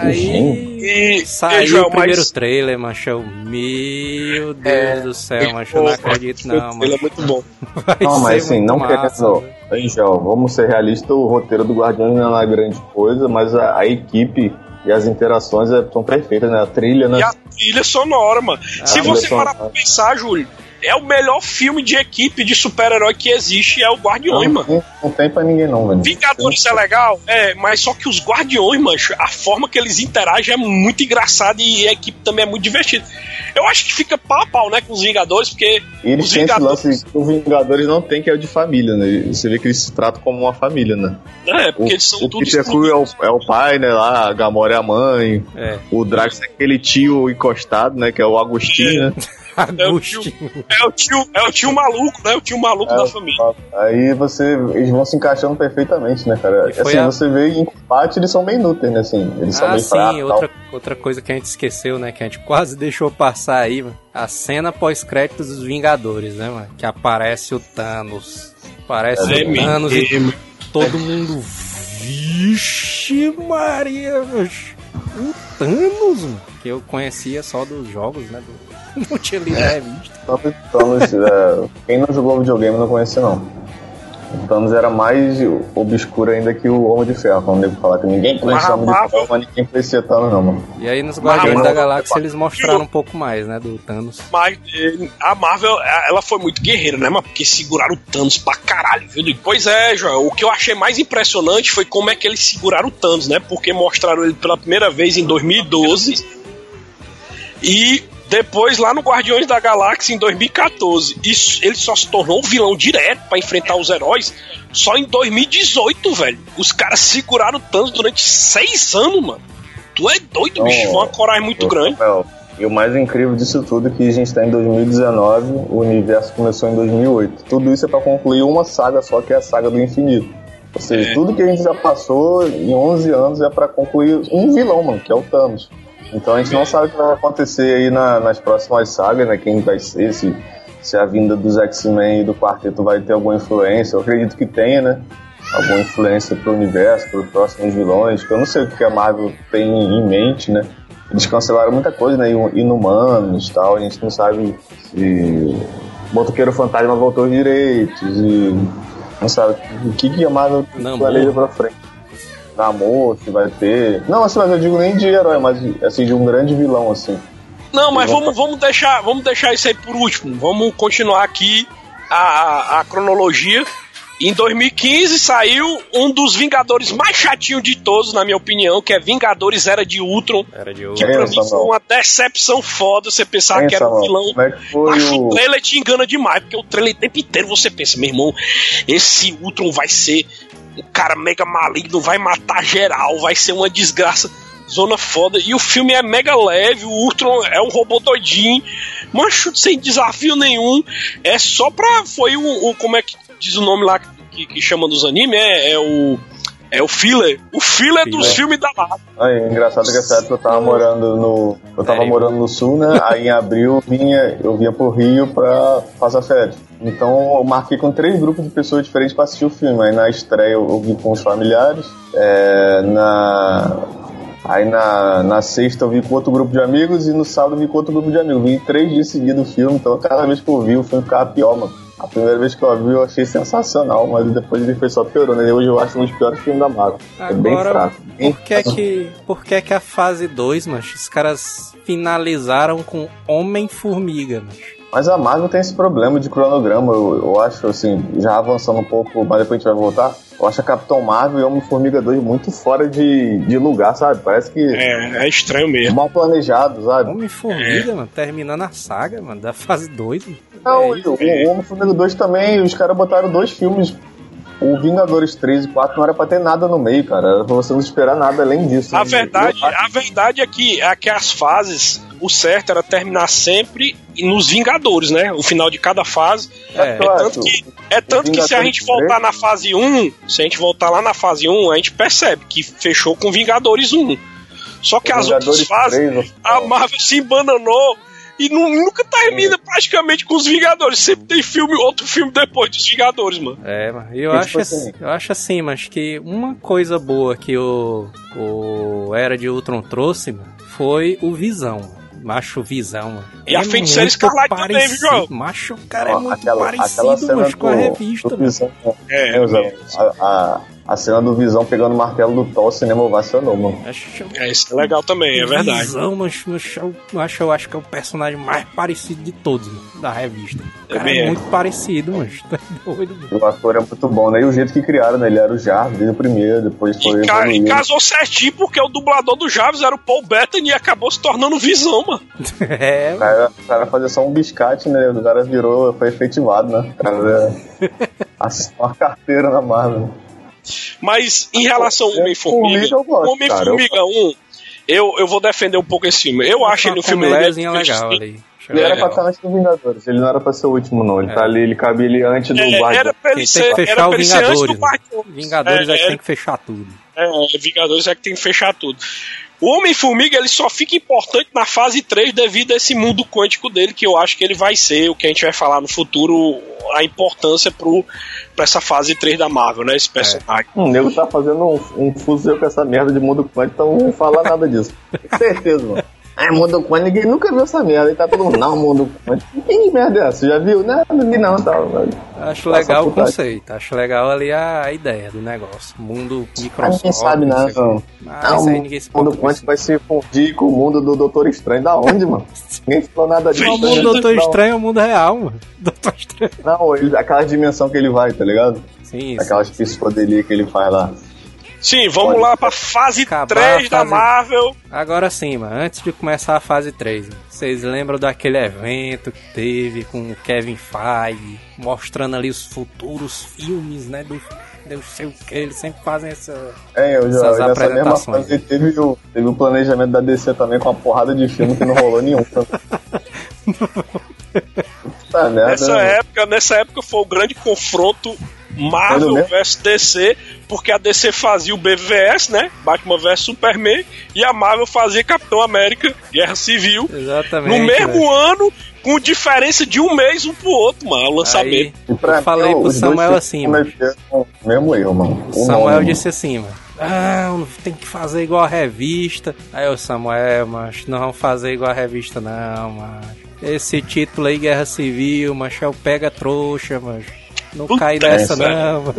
Aí E, saiu e, Joel, o primeiro mas- trailer, macho. eu- Meu Deus do céu, macho. Eu não acredito não, Ele é mano. muito bom. Vai Não, mas assim, não querendo. velho. Angel, vamos ser realistas, o roteiro do Guardiões não é uma grande coisa, mas a, a equipe e as interações é- são perfeitas, né? A trilha, né? E a trilha sonora, mano. Se a você parar pra sonora. pensar, Júlio, é o melhor filme de equipe de super-herói que existe, é o Guardiões, não, mano. não tem pra ninguém, não, velho. Vingadores é legal, é, mas só que os Guardiões, mancho, a forma que eles interagem é muito engraçada e a equipe também é muito divertida. Eu acho que fica pau a pau, né, com os Vingadores, porque E eles os têm esse Vingadores, lance que os Vingadores não tem, que é o de família, né? Você vê que eles se tratam como uma família, né? é, O, porque eles são o todos Peter Quill é o, é o pai, né? Lá, a Gamora é a mãe. É, O Drax é aquele tio encostado, né? Que é o Agostinho, né? Agostinho. é o tio, é o tio maluco, né, o tio maluco É, da família. Aí você. Eles vão se encaixando perfeitamente, né, cara? Assim, a- você vê em combate, eles são bem inúteis, né? Assim, eles são Ah, bem sim, fracos. tal. outra, outra coisa que a gente esqueceu, né? Que a gente quase deixou passar aí, mano. A cena pós-créditos dos Vingadores, né, mano? Que aparece o Thanos. Aparece É o Thanos e todo mundo. Vixe, Maria. O Thanos, mano. Que eu conhecia só dos jogos, né? Do... Não tinha lido a revista. Thanos, Thanos, é, quem não jogou videogame não conhece, não. O Thanos era mais obscuro ainda que o Homem de Ferro. Quando nego falar que ninguém conhecia o Homem de Ferro, mas ninguém conhecia Thanos, não, mano. E aí nos Guardiões Mas- da Galáxia eles mostraram um pouco mais, né? Do Thanos. Mas a Marvel, eh, ela foi muito guerreira, né, mano? Porque seguraram o Thanos pra caralho, viu? Pois é, Joel. O que eu achei mais impressionante foi como é que eles seguraram o Thanos, né? Porque mostraram ele pela primeira vez em 2012 e depois lá no Guardiões da Galáxia em 2014. Isso, ele só se tornou um vilão direto pra enfrentar os heróis só em 2018, velho. Os caras seguraram o Thanos durante seis anos, mano. Tu é doido, bicho. Foi uma coragem muito grande. Rafael, E o mais incrível disso tudo é que a gente está em 2019, o universo começou em 2008. Tudo isso é para concluir uma saga só, que é a saga do infinito. Ou seja, É. tudo que a gente já passou em 11 anos é para concluir um vilão, mano, que é o Thanos. Então a gente não sabe o que vai acontecer aí na- nas próximas sagas, né? Quem vai ser, se, se a vinda dos X-Men e do quarteto vai ter alguma influência. Eu acredito que tenha, né? Alguma influência pro universo, pros próximos vilões. que Eu não sei o que a Marvel tem em mente, né? Eles cancelaram muita coisa, né? Inumanos e tal. A gente não sabe se Motoqueiro Fantasma voltou direitos e não sabe o que, que a Marvel planeja pra frente. Namor, se vai ter. Não, assim, mas eu digo nem de herói, mas assim, de um grande vilão, assim. Não, mas vamos, vamos, deixar, vamos deixar isso aí por último. Vamos continuar aqui a, a, a cronologia. Em 2015 saiu um dos Vingadores mais chatinhos de todos, na minha opinião, que é Vingadores Era de Ultron. Era de Que ouro. É, pra mim foi uma decepção foda você pensar que era um vilão. é que foi Mas o o. trailer te engana demais, porque o trailer o tempo inteiro você pensa, meu irmão, esse Ultron vai ser um cara mega maligno, vai matar geral, vai ser uma desgraça, zona foda. E o filme é mega leve, o Ultron é um robô doidinho, macho sem desafio nenhum. É só pra. Foi o. o- como é que diz o nome lá que, que chama nos animes? É, é o. É o filler. O filler dos Filler. filmes da Marvel. Aí, engraçado que essa época eu tava morando no. Eu tava Sério? morando no sul, né? Aí em abril eu vinha, eu vinha pro Rio pra passar férias. Então eu marquei com três grupos de pessoas diferentes pra assistir o filme. Aí na estreia eu, eu vi com os familiares. É, na. Aí na, na sexta eu vi com outro grupo de amigos e no sábado eu vi com outro grupo de amigos. Vi três dias seguidos o filme, então cada vez que eu vi o filme ficava pior, mano. A primeira vez que eu vi eu achei sensacional, mas depois ele foi só piorando. E hoje eu acho um dos piores filmes da Marvel. é bem Agora, fraco. Bem por que que, por que que a fase 2, mancho, os caras finalizaram com Homem-Formiga, mancho? Mas a Marvel tem esse problema de cronograma, eu, eu acho, assim, já avançando um pouco, mas depois a gente vai voltar. Eu acho a Capitão Marvel e Homem-Formiga 2 muito fora de, de lugar, sabe? Parece que É, é estranho mesmo. mal planejado, sabe? Homem-Formiga, mano, terminando a saga, mano, da fase 2. mano. Não, É e o, o Homem-Formiga 2 também, os caras botaram dois filmes. O Vingadores 3 e 4 não era pra ter nada no meio, cara. Era pra você não esperar nada além disso. A Eu verdade, a verdade é que, é que as fases, o certo era terminar sempre nos Vingadores, né? O final de cada fase. É, acho. Tanto que, é tanto que se a gente voltar na fase 1, se a gente voltar lá na fase 1, a gente percebe que fechou com Vingadores 1. Só que O as outras fases, 3, a Marvel se embananou E nu- nunca termina praticamente com os Vingadores. Sempre tem filme, outro filme depois dos Vingadores, mano. É, mano. Eu E, acho, assim, eu acho assim, mas que uma coisa boa que o, o Era de Ultron trouxe, mano, foi o Visão. Macho Visão, mano. E a Feiticeira Escarlate também, viu, João? Macho, o cara é Ó, muito aquela, aquela parecido, cena mano, com a do- revista, do mano. Visão, É, É, Zé, a, a, a cena do Visão pegando o martelo do Thor, o cinema ovacionou, mano. Acho, É, isso é legal também, é verdade. Visão, mas, mas eu, acho, eu acho que é o personagem mais parecido de todos, mano, da revista. O cara Também é é. muito parecido, mano. Tá doido, mano. O ator é muito bom, né? E o jeito que criaram, né? Ele era o Jarvis desde o primeiro, depois foi E, ca- e casou certinho porque o dublador do Javes era o Paul Bettany e acabou se tornando Visão, mano. É, O cara, o cara fazia só um biscate, né? O cara virou, foi efetivado, né? O cara é, assinou a carteira na Marvel. Mas em relação ao Homem-Formiga, Formiga, eu gosto, Homem-Formiga 1, eu, eu vou defender um pouco esse filme. Eu acho ele um filme leve. comédiazinha legal ali. Ele era pra estar antes do Vingadores, ele não era pra ser o último, não. Ele É. tá ali, ele cabe ele antes do É, Guardião. era pra ele Tem ser, que fechar era o antes do Vingadores? Guardião. Vingadores é, É, que é. tem que fechar tudo. É, Vingadores é que tem que fechar tudo. O Homem-Formiga ele só fica importante na fase 3 devido a esse mundo quântico dele, que eu acho que ele vai ser, o que a gente vai falar no futuro, a importância pro, pra essa fase 3 da Marvel, né? Esse personagem. O nego tá fazendo um, um fuzil com essa merda de mundo quântico, então não fala nada disso. Com certeza, mano. É, mundo quântico, ninguém nunca viu essa merda. Aí tá todo mundo, não, mundo quântico. Que merda é essa? Já viu? Não, não vi não, tal. Acho legal o conceito, acho legal ali a, ideia do negócio. Mundo microscópico. ninguém sabe não não. Mas Não, isso aí ninguém se mundo quântico vai se fundir com o mundo do Doutor Estranho. Da onde, mano? Ninguém falou nada disso. isso. O né? mundo Doutor Não, Estranho é o mundo real, mano. Doutor Estranho. Não, ele, aquela dimensão que ele vai, tá ligado? Sim, sim. Aquelas psicodelias que ele faz lá. Sim, vamos Pode lá pra fase Acabar 3 a da fase- Marvel. Agora sim, mano, antes de começar a fase 3, mano, vocês lembram daquele evento que teve com o Kevin Feige, mostrando ali os futuros filmes, né, do não sei o que, eles sempre fazem essa... É, eu já Essas nessa mesma apresentações. fase teve o, teve o planejamento da DC também com uma porrada de filme que não rolou nenhum. Tá merda. Nessa né? época, nessa época foi o grande confronto Marvel versus DC, porque a DC fazia o BVS, né? Batman vs Superman, e a Marvel fazia Capitão América, Guerra Civil, Exatamente. no mesmo velho. ano, com diferença de um mês um pro outro, mano, o Aí, lançamento. Pra eu falei pro Samuel assim, mano. mesmo erro, mano. O Samuel nome, disse assim, mano. Ah, tem que fazer igual a revista. Aí o Samuel, mas não vamos fazer igual a revista, não, mas Esse título aí, Guerra Civil, mas é o pega trouxa, mas Não Puta cai nessa, essa. não, mano.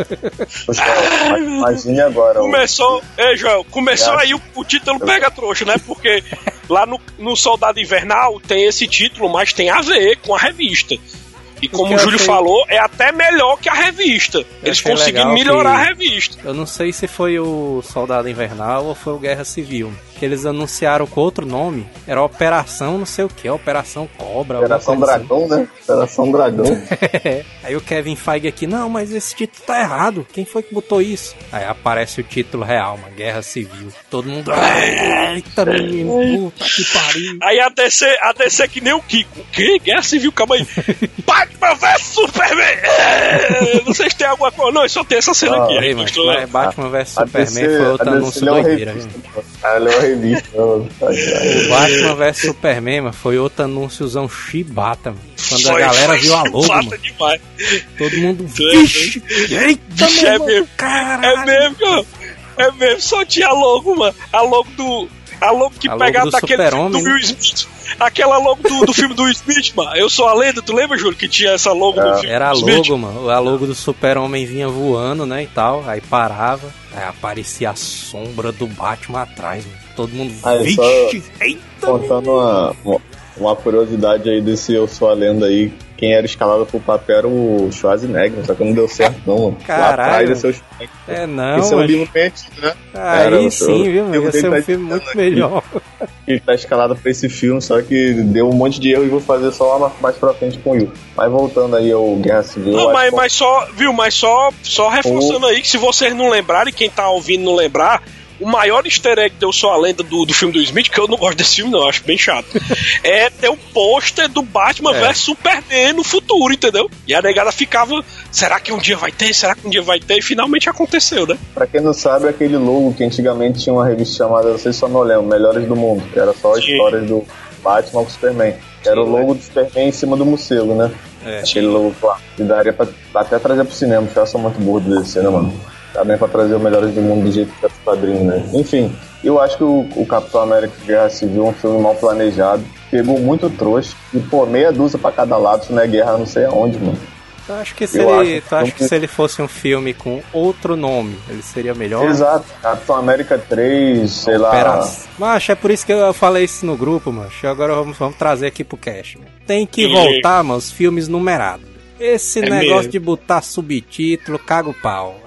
Poxa, Imagine agora. o- Começou, ei, Joel, começou É. aí o, o título pega trouxa, né? Porque lá no, no Soldado Invernal tem esse título, mas tem a ver com a revista. E como o eu Júlio achei- falou, é até melhor que a revista. Eles conseguiram melhorar que- a revista. Eu não sei se foi o Soldado Invernal ou foi o Guerra Civil. Que eles anunciaram com outro nome. Era Operação não sei o que, Operação Cobra. Operação assim. Dragão, né? Operação Dragão. Aí o Kevin Feige aqui, não, mas esse título tá errado. Quem foi que botou isso? Aí aparece o título real, uma Guerra Civil. Todo mundo. Eita, menino, puta que pariu. Aí a DC, a DC que nem o Kiko. O quê? Guerra Civil, calma aí. Batman vs Superman! É, não sei se tem alguma coisa. Não, só tem essa cena Ah, aqui. Aí mas, mas Batman vs Superman DC foi outro anúncio doideira, revista, viu? A revista. ó. Batman vs Superman, mano, foi outro anúnciozão chibata, mano. Quando a Foi- galera foi viu a logo, chibata mano, demais. todo mundo. Vixe! Eita, Vixe, é mesmo. caralho! É mesmo, cara. É mesmo, só tinha a logo, mano. A logo do. A logo que A logo pegava daquele filme do Will Smith. Aquela logo do, do filme do Will Smith, mano. Eu sou a lenda, tu lembra, Júlio, que tinha essa logo do filme Era a Smith? logo, mano. A logo do Super-Homem vinha voando, né? E tal. Aí parava. Aí aparecia a sombra do Batman atrás, mano. Todo mundo. Ah, é Vixe! só- Eita! Contando uma, uma curiosidade aí desse Eu Sou a Lenda aí, quem era escalado pro papel era o Schwarzenegger, só que não deu certo não, mano. Lá Caralho. atrás o. É não, Esse é um mas... livro bem antigo, né? Aí Era, o- sim, viu? o mano? livro Ia ser um tá filme muito aqui. melhor. Ele tá escalado pra esse filme, só que deu um monte de erro e vou fazer só lá mais pra frente com o Will. Mas voltando aí ao Guerra Civil. Não, mas, mas só, viu, mas só, só reforçando aí que se vocês não lembrarem, quem tá ouvindo não lembrar, o maior easter egg deu só a lenda do, do filme do Smith, que eu não gosto desse filme, não, eu acho bem chato. é ter o pôster do Batman É. vs Superman no futuro, entendeu? E a negada ficava, será que um dia vai ter? Será que um dia vai ter? E finalmente aconteceu, né? Pra quem não sabe, é aquele logo que antigamente tinha uma revista chamada, não sei se só não lembro, Melhores do Mundo, que era só Sim. histórias do Batman com Superman. Que era o logo do Superman em cima do morcego, né? É. Aquele logo lá. E daria pra até trazer pro cinema, os caras são muito burros do DC, né, mano? Dá bem pra trazer o Melhores do Mundo do jeito que é pro quadrinho, né? Enfim, eu acho que o, o Capitão América Guerra Civil é um filme mal planejado, pegou muito trouxa, e pô, meia dúzia pra cada lado, isso não é guerra não sei aonde, mano. Eu acho que se Eu ele, acho tu acha que- se ele fosse um filme com outro nome, ele seria melhor? Exato, Capitão América 3, sei lá. Pera, mas é por isso que eu falei isso no grupo, mano. Agora vamos, vamos trazer aqui pro cast. mano. Tem que E- voltar, mano, os filmes numerados. Esse É negócio mesmo. de botar subtítulo, caga o pau.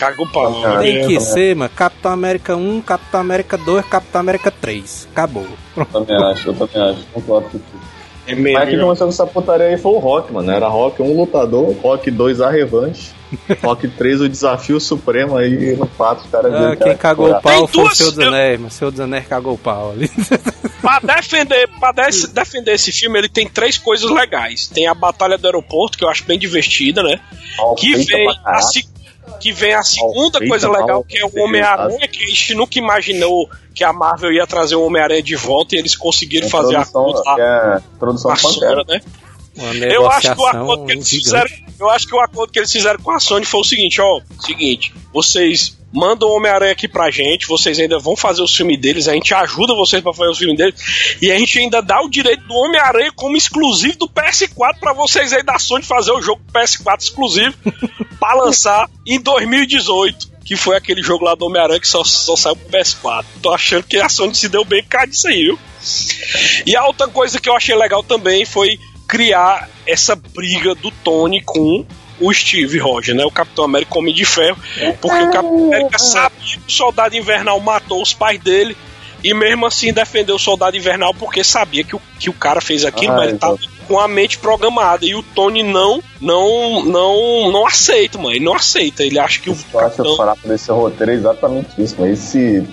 Caga o pau. Ah, né? Tem é, que também. ser, mano, Capitão América 1, Capitão América 2, Capitão América 3. Acabou. Eu também acho, eu também acho. Concordo com isso. É Mas quem mesmo. começou com essa putaria aí foi o Rock, mano. Era Rock 1 lutador, Rock 2 a revanche, Rock 3 o desafio supremo aí no 4 os caras Ah, quem era cagou o pau foi o duas- Seu dos eu- o Seu dos Anéis cagou o pau ali. Pra defender, pra des- defender esse filme, ele tem três coisas legais. Tem a Batalha do Aeroporto, que eu acho bem divertida, né? Mal Que vem, a, caralho. Que vem a segunda feita, coisa mal legal, que é o. Homem-Aranha, que a gente nunca imaginou que a Marvel ia trazer o Homem-Aranha de volta e eles conseguiram fazer a lá. é a do Pantera. Né? Eu acho que o acordo que eles gigante. fizeram, eu acho que o acordo que eles fizeram com a Sony foi o seguinte, ó, seguinte, vocês mandam o Homem-Aranha aqui pra gente, vocês ainda vão fazer os filmes deles, a gente ajuda vocês pra fazer os filmes deles, e a gente ainda dá o direito do Homem-Aranha como exclusivo do PS4 pra vocês aí da Sony fazer o jogo PS4 exclusivo pra lançar em 2018. Que foi aquele jogo lá do Homem-Aranha que só, só saiu pro PS4. Tô achando que a Sony se deu bem por causa disso aí, viu? E a outra coisa que eu achei legal também foi criar essa briga do Tony com o Steve Rogers, né? O Capitão América Homem de Ferro. Porque o Capitão América sabia que o Soldado Invernal matou os pais dele. E mesmo assim defendeu o Soldado Invernal porque sabia que o, que o cara fez aquilo, Ah, mas ele tava com a mente programada. E o Tony não, não, não, não aceita, mano. Ele não aceita. Ele acha que o Eu acho Capitão... fraco desse roteiro é exatamente isso, mas esse.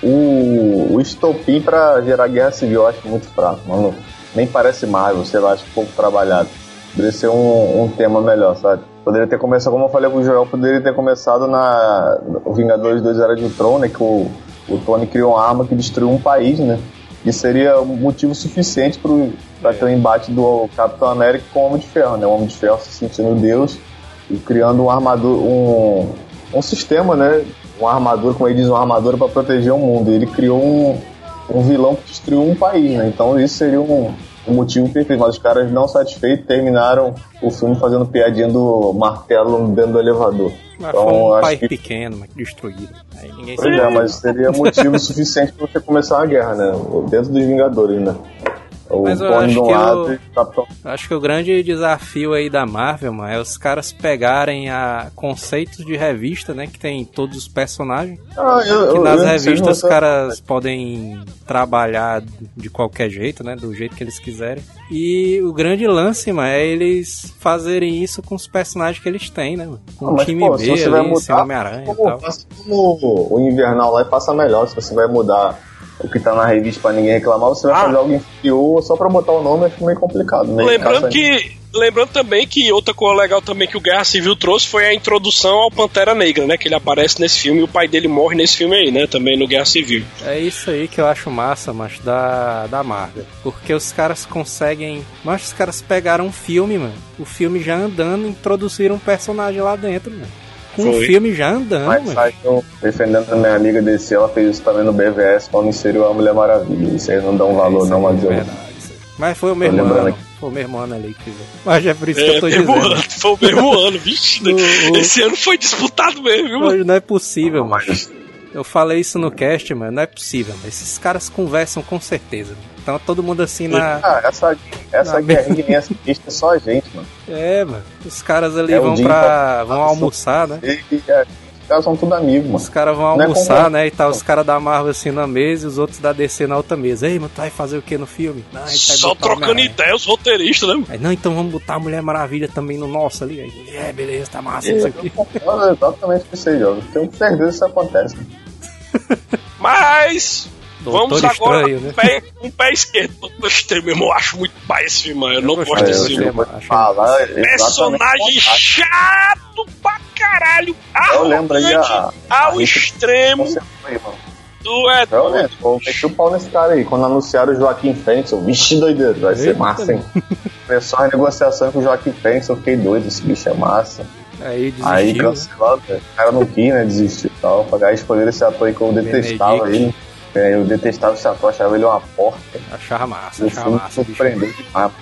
O, o estopim pra gerar guerra civil eu acho muito fraco, mano. Nem parece Marvel, sei lá, acho pouco trabalhado. Poderia ser um, um tema melhor, sabe? Poderia ter começado, como eu falei com o Joel, poderia ter começado na o Vingadores 2 Era de Ultron, né? Que o, o Tony criou uma arma que destruiu um país, né? E seria um motivo suficiente pro, pra ter um embate do Capitão América com o Homem de Ferro, né? O Homem de Ferro se sentindo Deus e criando um armador, um, um sistema, né? Uma armadura, como ele diz, uma armadura para proteger o mundo. E ele criou um, um vilão que destruiu um país, né? Então isso seria um, um motivo perfeito. Mas os caras não satisfeitos terminaram o filme fazendo piadinha do martelo dentro do elevador. Mas Então, foi um acho país que- pequeno, mas destruído. Aí ninguém Pois é, mas seria motivo suficiente para você começar uma guerra, né? Dentro dos Vingadores, né? O Mas eu acho lado o- e o Capitão Acho que o grande desafio aí da Marvel, mano, é os caras pegarem a conceitos de revista, né, que tem todos os personagens, Ah, eu, que eu- nas eu- revistas os caras podem trabalhar de qualquer jeito, né, do jeito que eles quiserem. E o grande lance, mano, é eles fazerem isso com os personagens que eles têm, né, mano? Com Ah, o time pô, se B você vai ali, sem mudar, Homem-Aranha e tal. o Invernal lá e passa melhor. Se você vai mudar o que tá na revista pra ninguém reclamar, você vai Ah. fazer algo inferior só pra botar o nome, acho meio complicado. Meio Lembrando que. Lembrando também que outra coisa legal também que o Guerra Civil trouxe foi a introdução ao Pantera Negra, né? Que ele aparece nesse filme e o pai dele morre nesse filme aí, né? Também no Guerra Civil. É isso aí que eu acho massa, mas da, da Marvel. Porque os caras conseguem. Mas os caras pegaram um filme, mano. O filme já andando e introduziram um personagem lá dentro, mano. Com o Foi. filme já andando, Mas saiu defendendo a minha amiga DC, ela fez isso também no BVS quando inseriu a Mulher Maravilha. Isso aí não dá um valor, não, é mas eu. Mas foi o mesmo lembrando ano. Foi o mesmo ano ali que fizeram. Mas é por isso que É, eu tô mesmo dizendo. ano, foi o mesmo ano, vixe. né? O- o- Esse ano foi disputado mesmo, viu? mano? Não é possível, mano. Mas Eu falei isso no cast, mano. Não é possível. Mano. Esses caras conversam com certeza. Então todo mundo assim na. ah, essa, essa Na guerrinha nem assiste é só a gente, mano. É, mano. Os caras ali É o vão pra. pra- vão almoçar, né? E, e, é, os caras são tudo amigos, mano. Os caras vão é almoçar, conversa. né? E tá os caras da Marvel assim na mesa e os outros da DC na outra mesa. Ei, mano, tu vai fazer o que no filme? Não, a gente vai Só o trocando ideia, os roteiristas, né? Aí, não, então vamos botar a Mulher Maravilha também no nosso ali. Aí, é, beleza, tá massa, o quê. Eu concordo exatamente com isso aí, ó. Tenho certeza que isso acontece. Mas. Vamos agora Estranho, com né? um pé, um pé esquerdo. Doutor Estranho mesmo, eu acho muito pai esse filme, mano. eu não gosto gostei, desse eu filme. gostei. vou Achei- falar exatamente Personagem chato pra caralho. Eu lembro aí a- Ao a extremo. Foi, tu é Realmente, vou meter o pau nesse cara aí. Quando anunciaram o Joaquim Fênix, eu, vixe, doideira, vai ser Eita, massa, hein? Começou a negociação com o Joaquim Fênix, eu fiquei doido, esse bicho é massa. Aí desistiu. Aí né? cancelado, velho. o cara não quis, né? Desistiu e tal. Aí escolheram esse ator aí que eu detestava Benedict. ele. É, eu detestava esse ator, achava ele uma porta. Achava massa, O achava massa. surpreendeu demais.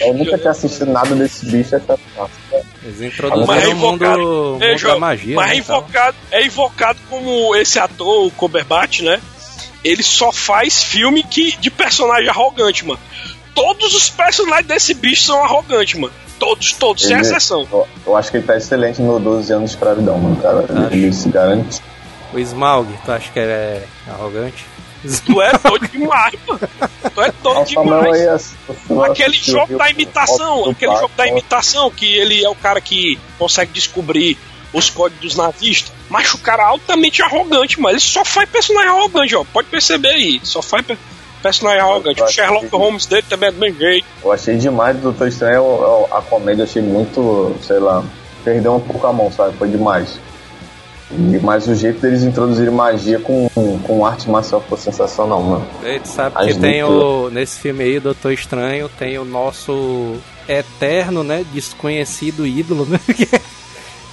Eu nunca tinha assistido nada desse bicho, achava massa. cara. Eles Mas introduziram é o mundo, invocado. mundo É, da magia. mas né, é e tal. invocado, é invocado como esse ator, o Cumberbatch, né? Ele só faz filme que, de personagem arrogante, mano. Todos os personagens desse bicho são arrogantes, mano. Todos, todos, sem Ele- exceção. Eu, eu acho que ele tá excelente no 12 anos de escravidão, mano, cara. Acho. Ele se garante. O Smaug, tu acha que ele é arrogante? Tu é doido demais, mano. Tu é doido demais. assim, eu Aquele jogo da imitação, aquele jogo da imitação, que ele é o cara que consegue descobrir os códigos dos nazistas. Mas o cara é altamente arrogante, mano. Ele só faz personagem arrogante, ó. Pode perceber aí. Só faz pe- personagem arrogante. O Sherlock Holmes dele também é do mesmo jeito. Eu achei demais do Doutor Estranho, a comédia eu achei muito, sei lá, perdeu um pouco a mão, sabe? Foi demais. E, mas o jeito deles introduzirem magia com, com arte marcial foi sensacional, mano. Ele sabe As que tem o. Nesse filme aí, Doutor Estranho, tem o nosso eterno, né? Desconhecido ídolo, né?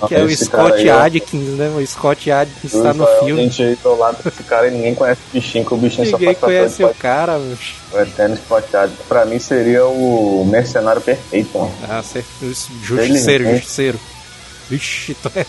Que, que é o Scott aí, ó, Adkins, né? O Scott Adkins eu tá no filme. realmente isolado desse cara e ninguém conhece o bichinho, que o bichinho Ninguém só conhece o cara, bicho. o eterno espoteado. Pra mim seria o mercenário perfeito, mano. Ah, cê- justiceiro, justiceiro. Vixe, tu é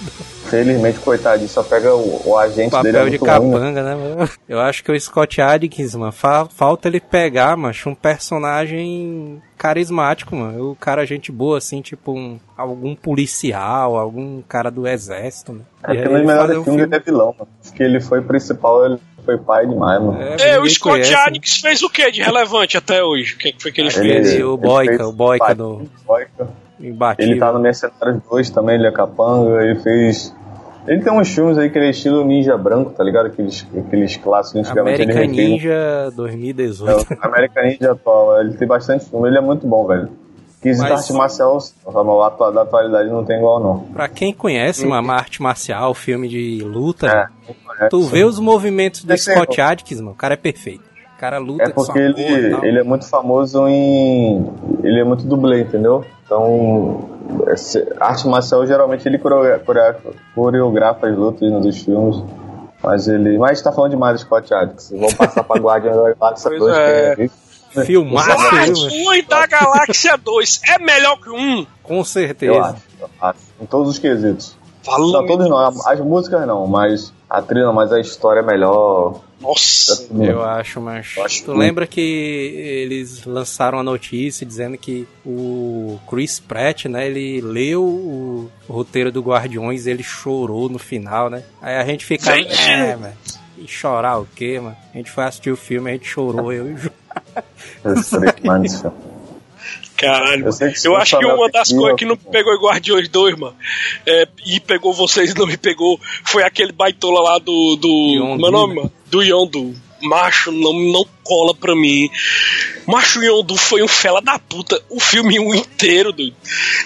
Felizmente, coitadinho, só pega o, o agente dele é papel de muito ruim, né? capanga, né? mano? Eu acho que o Scott Adkins, mano, fa- falta ele pegar, macho, um personagem carismático, mano. O cara, gente boa, assim, tipo um, algum policial, algum cara do exército, né? É porque no ele melhor um filme ele é vilão, mano. Que ele foi principal, ele foi pai demais, mano. É, É, o Scott conhece, Adkins fez o que de relevante até hoje? O que que foi que ele Ele- fez? o Boica, fez o Boica pai- do- Boica. Imbatível. Ele tá no Mercenários 2 também, ele é capanga, ele fez. Ele tem uns filmes aí que ele é estilo ninja branco, tá ligado? Aqueles, aqueles clássicos antigamente American ele. Ninja 2018. É, o American Ninja atual, ele tem bastante filme, ele é muito bom, velho. Quesito Mas- arte marcial, atu- da atualidade não tem igual, não. Pra quem conhece uma arte marcial, filme de luta, É, tu vê os movimentos do É Scott Adkins, mano, o cara é perfeito. Cara luta É porque ele, ele é muito famoso em. Ele é muito dublê, entendeu? Então, esse- arte marcial geralmente ele coreogra- coreografa, coreografa as lutas nos filmes. Mas ele. Mas tá falando demais do Scott Adkins. Vamos passar pra Guardian da Galáxia Pois 2, é. que é. Filmaço? Guardiões da Galáxia 2 é melhor que um. Com Eu certeza. acho, eu acho. Em todos os quesitos. Falando. Não, todos não. As músicas não, mas a trilha, mas a história é melhor. Nossa. Eu acho, mas. Eu acho tu que- lembra que eles lançaram a notícia dizendo que o Chris Pratt, né? Ele leu o, roteiro do Guardiões e ele chorou no final, né? Aí a gente fica. Gente! É, velho. E chorar o quê, mano? A gente foi assistir o filme, a gente chorou, eu e o Ju. Eu sei. Caralho, Eu eu acho que uma das coisas que não pegou em Guardiões 2, mano, é, e pegou vocês e não me pegou, foi aquele baitola lá do. do Yondu, como é o nome, né? mano? Do Yondu. Macho, não, não cola pra mim. Macho Yondu foi um fela da puta o filme um inteiro, doido.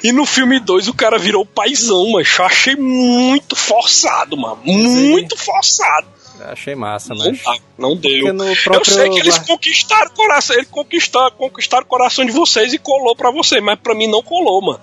E no filme 2 o cara virou paizão, mano. Eu achei muito forçado, mano. Muito forçado. Achei massa, Não mas. não deu. Eu sei que eles conquistaram o coração, eles conquistaram, conquistaram o coração de vocês e colou pra vocês, mas pra mim não colou, mano.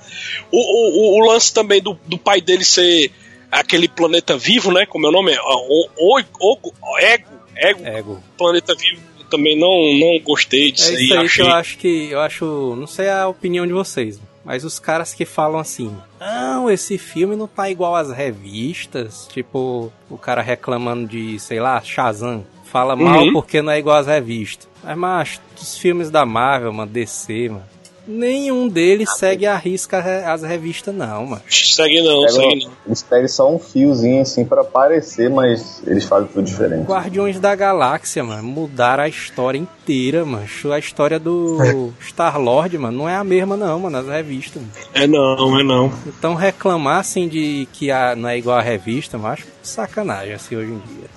O, o, o, lance também do, do pai dele ser aquele planeta vivo, né? Como é o nome? É? O, o, o, ego, ego, Ego. planeta vivo. Eu também não, não gostei disso É aí. isso aí achei... que eu acho que. Eu acho. Não sei a opinião de vocês, mas os caras que falam assim. Não, esse filme não tá igual às revistas. Tipo, o cara reclamando de, sei lá, Shazam. Fala mal Uhum. porque não é igual às revistas. Mas, macho, os filmes da Marvel, mano, DC, mano. Nenhum deles segue a risca as revistas, não, mano. Segue não, segue não. Eles pegam só um fiozinho assim pra aparecer, mas eles fazem tudo diferente. Guardiões da Galáxia, mano, mudaram a história inteira, mano. A história do Star-Lord, mano, não é a mesma, não, mano, nas revistas. Mano. É não, é não. Então reclamar assim de que a, não é igual a revista, eu acho sacanagem assim hoje em dia.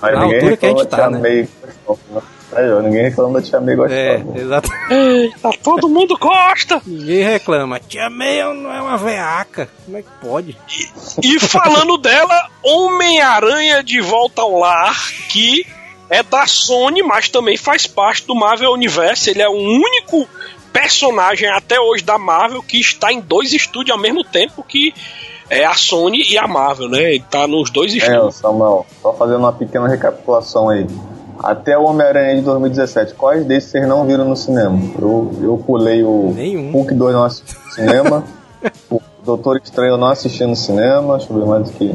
Mas Na altura que a gente tá, né? meio- Aí, ó, ninguém reclama da Tia May gostosa. É, exato. Eita, todo mundo gosta! Ninguém reclama. Tia May não é uma veaca. Como é que pode? E falando dela, Homem-Aranha de Volta ao Lar, que é da Sony, mas também faz parte do Marvel Universe. Ele é o único personagem até hoje da Marvel que está em dois estúdios ao mesmo tempo que é a Sony e a Marvel, né? Ele tá nos dois É, estúdios. ô, Samuel, só fazendo uma pequena recapitulação aí. Até o Homem-Aranha de 2017, quais desses vocês não viram no cinema? Eu, eu pulei o Nenhum. Hulk 2 não assisti no cinema, o Doutor Estranho eu não assisti no cinema, deixa eu ver mais aqui.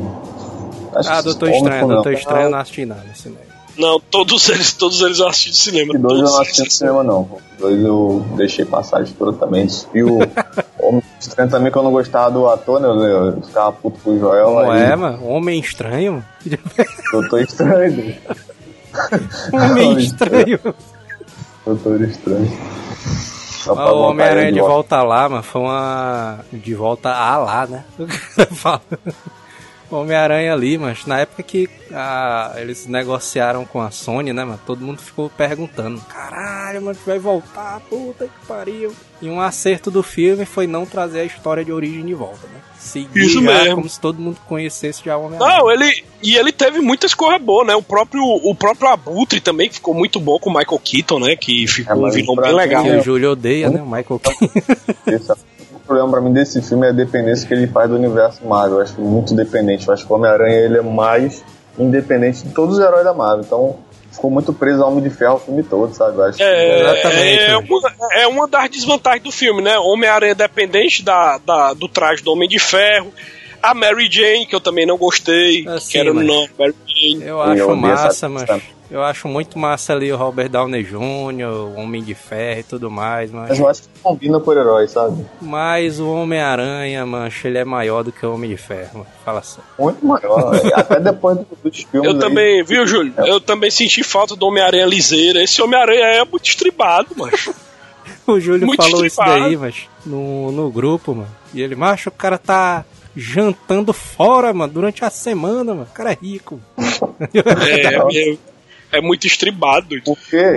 Acho Ah, que Doutor Homem Estranho. Doutor não. Estranho eu não assisti nada no cinema. Não, todos eles, todos eles eu assisti no cinema. Hulk 2 eu não assisti no cinema, não. Hulk 2 eu deixei passar diretamente. E o Homem Estranho também, que eu não gostava do ator, né? Eu, eu ficava puto com o Joel. Não aí, é, mano? Homem estranho, mano. Doutor Estranho. Homem estranho. Doutor Estranho. Só pra Ah, o Homem-Aranha de volta. volta lá, mano, foi uma. De volta a lá, né? O cara fala. O Homem-Aranha ali, mas na época que ah, eles negociaram com a Sony, né, mano? Todo mundo ficou perguntando: caralho, mano, vai voltar, puta que pariu. E um acerto do filme foi não trazer a história de origem de volta, né? Seguir Isso já mesmo. como se todo mundo conhecesse já o Homem-Aranha. Não, ele. E ele teve muitas coisas boas, né? O próprio, o próprio Abutre também, que ficou muito bom com o Michael Keaton, né? Que ficou É, um vilão bem mim, legal. Que o Júlio odeia, né? O Michael Keaton. Esse- o problema pra mim desse filme é a dependência que ele faz do universo Marvel. Eu acho muito dependente. Eu acho que o Homem-Aranha ele é mais independente de todos os heróis da Marvel. Então ficou muito preso ao Homem de Ferro o filme todo, sabe? Eu acho É, Exatamente, é, né? uma, é uma das desvantagens do filme, né? Homem-Aranha dependente da, da- do traje do Homem de Ferro. A Mary Jane, que eu também não gostei. Assim, que era mas- não, Mary Jane. Eu acho eu essa massa, mas. Eu acho muito massa ali o Robert Downey Jr., o Homem de Ferro e tudo mais, mas, Mas eu acho que combina por herói, sabe? mas o Homem-Aranha, mancha, ele é maior do que o Homem de Ferro, mano. fala sério. Muito maior. Até depois do- dos filmes. Eu aí, também, viu, Júlio? É. Eu também senti falta do Homem-Aranha liseira. Esse Homem-Aranha é muito estribado, macho. O Júlio Muito falou isso estripado. daí, mas no, no grupo, mano. E ele, macho, o cara tá jantando fora, mano, durante a semana, mano. O cara é rico. É, é, mesmo. É muito estribado.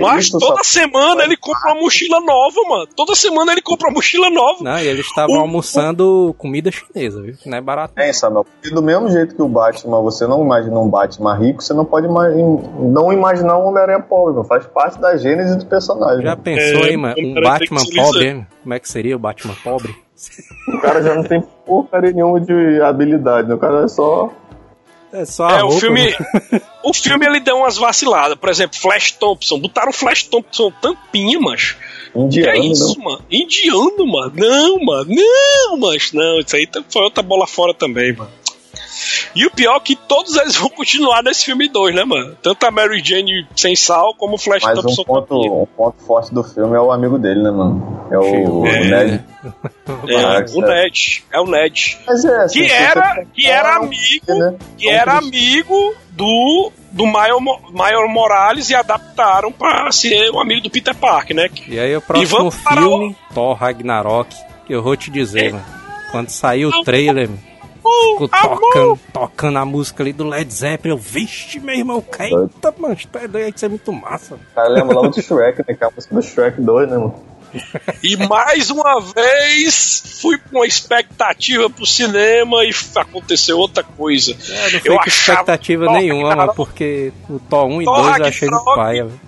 Mas isso toda só- semana ele compra uma mochila nova, mano. Toda semana ele compra uma mochila nova. Não, e eles estavam O- almoçando comida chinesa, viu? Que não é barato. É, Samuel, porque do mesmo jeito que o Batman, você não imagina um Batman rico, você não pode não imaginar um Homem-Aranha pobre, mano. faz parte da gênese do personagem. Já pensou É, aí, mano? Um Batman pobre, hein? Como é que seria o Batman pobre? O cara já não tem porcaria nenhuma de habilidade, né? O cara é só. É só a É, o roupa, filme. mano. O filme ele deu umas vaciladas. Por exemplo, Flash Thompson. Botaram Flash Thompson tampinha. Que Indiano, é isso, né? mano? Indiano, mano. Não, mano. Não, macho. Não, isso aí foi outra bola fora também, mano. E o pior é que todos eles vão continuar nesse filme 2, né, mano? Tanto a Mary Jane sem sal, como o Flash Mas Thompson um ponto, um ponto forte do filme é o amigo dele, né, mano? É o, o É. Ned. É, o Ned. É o Ned. Mas é, assim, Que se era, que era amigo né? que era amigo do do Miles Morales e adaptaram pra ser um amigo do Peter Parker, né? E aí o próximo para filme, Thor Ragnarok, que eu vou te dizer, É. mano. Quando saiu o trailer, mano, ficou tocando, tocando a música ali do Led Zeppelin. Eu, vixe, meu irmão, eita, mano, isso é doido, isso é muito massa. Cara lembra logo do Shrek, né? Que é a música do Shrek 2, né, mano? E mais uma vez fui com uma expectativa pro cinema e aconteceu outra coisa. É, não Eu foi com achava expectativa nenhuma, mano, Ragnarok- porque o Thor 1 e Thor 2 eu achei Ragnarok- paia, velho.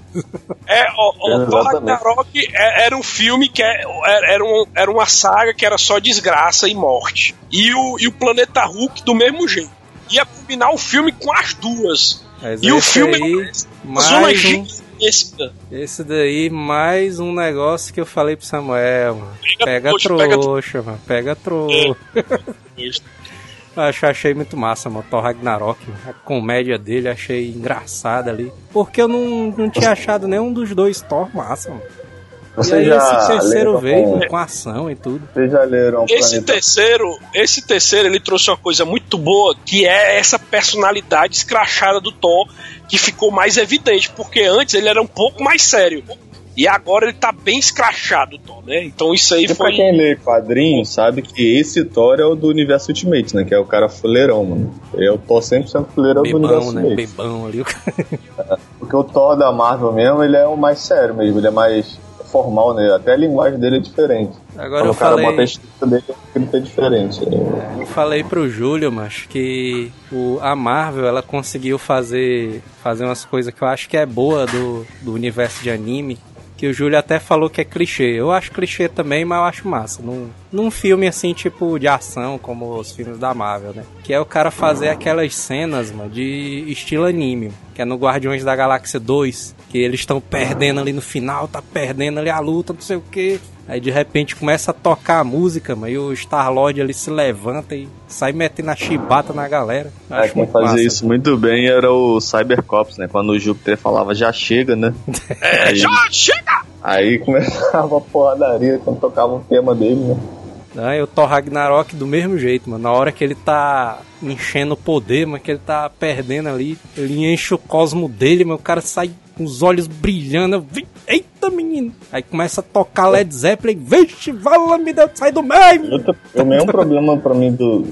É, o, o Thor Exatamente. Ragnarok é- era um filme que é- era, era, um- era uma saga que era só desgraça e morte. E o, e o Planeta Hulk do mesmo jeito. Ia combinar o filme com as duas. Mas E o esse filme aí, uma mais um, gigantesca. esse daí, mais um negócio que eu falei pro Samuel, mano. Pega trouxa, pega trouxa, mano, pega trouxa. Acho, achei muito massa, mano. Thor Ragnarok. A comédia dele achei engraçada ali. Porque eu não, não tinha achado nenhum dos dois Thor massa, mano. E Você aí já esse terceiro leram veio com- com, com ação e tudo. Vocês já leram Esse Planeta terceiro, esse terceiro, ele trouxe uma coisa muito boa, que é essa personalidade escrachada do Thor, que ficou mais evidente, porque antes ele era um pouco mais sério. E agora ele tá bem escrachado, o Thor, né? Então isso aí E pra foi. quem lê quadrinho, sabe que esse Thor é o do universo Ultimate, né? Que é o cara fuleirão, mano. Eu tô 100% fuleirão do Bebão, universo né? Ultimate. Bebão ali. o cara- O Porque o Thor da Marvel mesmo, ele é o mais sério mesmo, ele é mais formal, né? Até a linguagem dele é diferente. Agora Quando eu o cara falei- bota a escrita dele, a escrita é diferente. É, Eu falei pro Júlio, mas que o, a Marvel ela conseguiu fazer fazer umas coisas que eu acho que é boa do, do universo de anime. Que o Júlio até falou que é clichê. Eu acho clichê também, mas eu acho massa. Num, num filme assim, tipo, de ação, como os filmes da Marvel, né? Que é o cara fazer aquelas cenas, mano, de estilo anime. Que é no Guardiões da Galáxia 2. Que eles estão perdendo ali no final, tá perdendo ali a luta, não sei o que. Aí de repente começa a tocar a música, mano, e o Star-Lord ali se levanta e sai metendo a chibata na galera. É, Acho quem muito fazia massa. isso muito bem era o Cybercops, né? Quando o Júpiter falava já chega, né? É, Aí- já chega! Aí começava a porradaria quando tocava o tema dele, né? Ah, eu tô Ragnarok do mesmo jeito, mano. Na hora que ele tá enchendo o poder, mas que ele tá perdendo ali, ele enche o cosmo dele, mas o cara sai com os olhos brilhando. Eu vi, Eita, menino! Aí começa a tocar Led Zeppelin. Vixe, vala me Deus, sai do meio! Outra- O mesmo problema pra mim do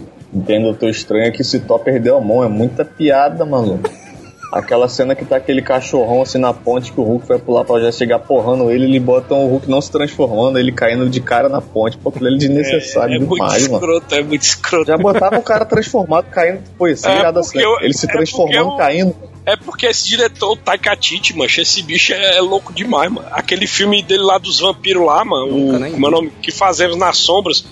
tem Doutor Estranho é que se Thor perdeu a mão, é muita piada, mano. Aquela cena que tá aquele cachorrão assim na ponte que o Hulk vai pular pra já chegar porrando ele, ele bota o Hulk não se transformando, ele caindo de cara na ponte. Pô, aquilo é desnecessário é muito demais, mano. escroto, é muito escroto. Já botava o cara transformado caindo, pô, esse É, irado porque assim. eu- Ele se é transformando eu- caindo. É porque esse diretor, o Taika Waititi, mancha, esse bicho é, é louco demais, mano. Aquele filme dele lá dos vampiros lá, mano, Nunca o, como é o nome? Que fazemos nas sombras.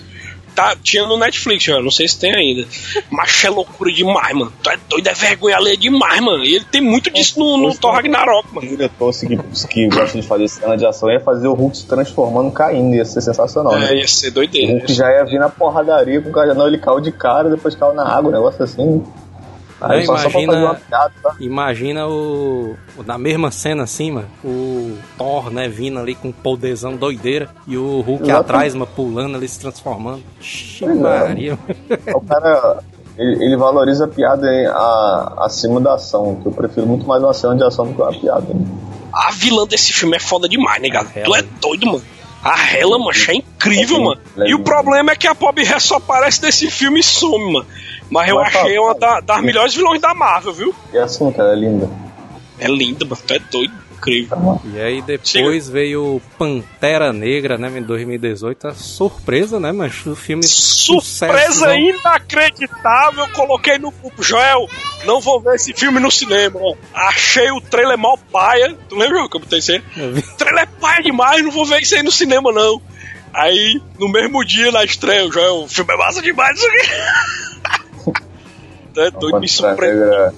Tá, tinha no Netflix, já, não sei se tem ainda. Mas é loucura demais, mano. Tu é doido, é vergonha alheia demais, mano. E ele tem muito disso no, no Thor Ragnarok, O mano. diretor assim, que, que gosta de fazer cena de ação ia fazer o Hulk se transformando caindo, ia ser sensacional, né? É, ia ser O doideira. Hulk já ia vir na porradaria com o cara, não, ele caiu de cara, depois caiu na água, um negócio assim. Aí Não, só, só imagina- uma piada, tá? Imagina o, o. Na mesma cena assim, mano, o Thor, né, vindo ali com um poderzão doideira e o Hulk Exatamente. atrás, mano, pulando ali, se transformando. Ixi, é. Maria. O cara, ele, ele valoriza a piada em- a- acima da ação, que eu prefiro muito mais uma cena de ação do que uma piada. né? A vilã desse filme é foda demais, né, cara? Hela. Tu é doido, mano. A Hela, mancha, é incrível, É, mano. é E o problema é que a Bob Hess só aparece nesse filme e some, mano. Mas eu Mas tá- achei uma da- das melhores vilões da Marvel, viu? E assim, cara, é linda. É linda, mano. Tu é doido. Incrível. E aí depois veio Pantera Negra, né, em 2018. A surpresa, né, mas o filme Surpresa sucesso, inacreditável. Eu coloquei no grupo. Joel, não vou ver esse filme no cinema. ó. Achei o trailer mó paia. Tu lembra que eu botei isso aí? O trailer é paia demais, não vou ver isso aí no cinema, não. Aí, no mesmo dia, na estreia, o Joel, o filme é massa demais, isso aqui. É doido, me surpreendeu. Negra.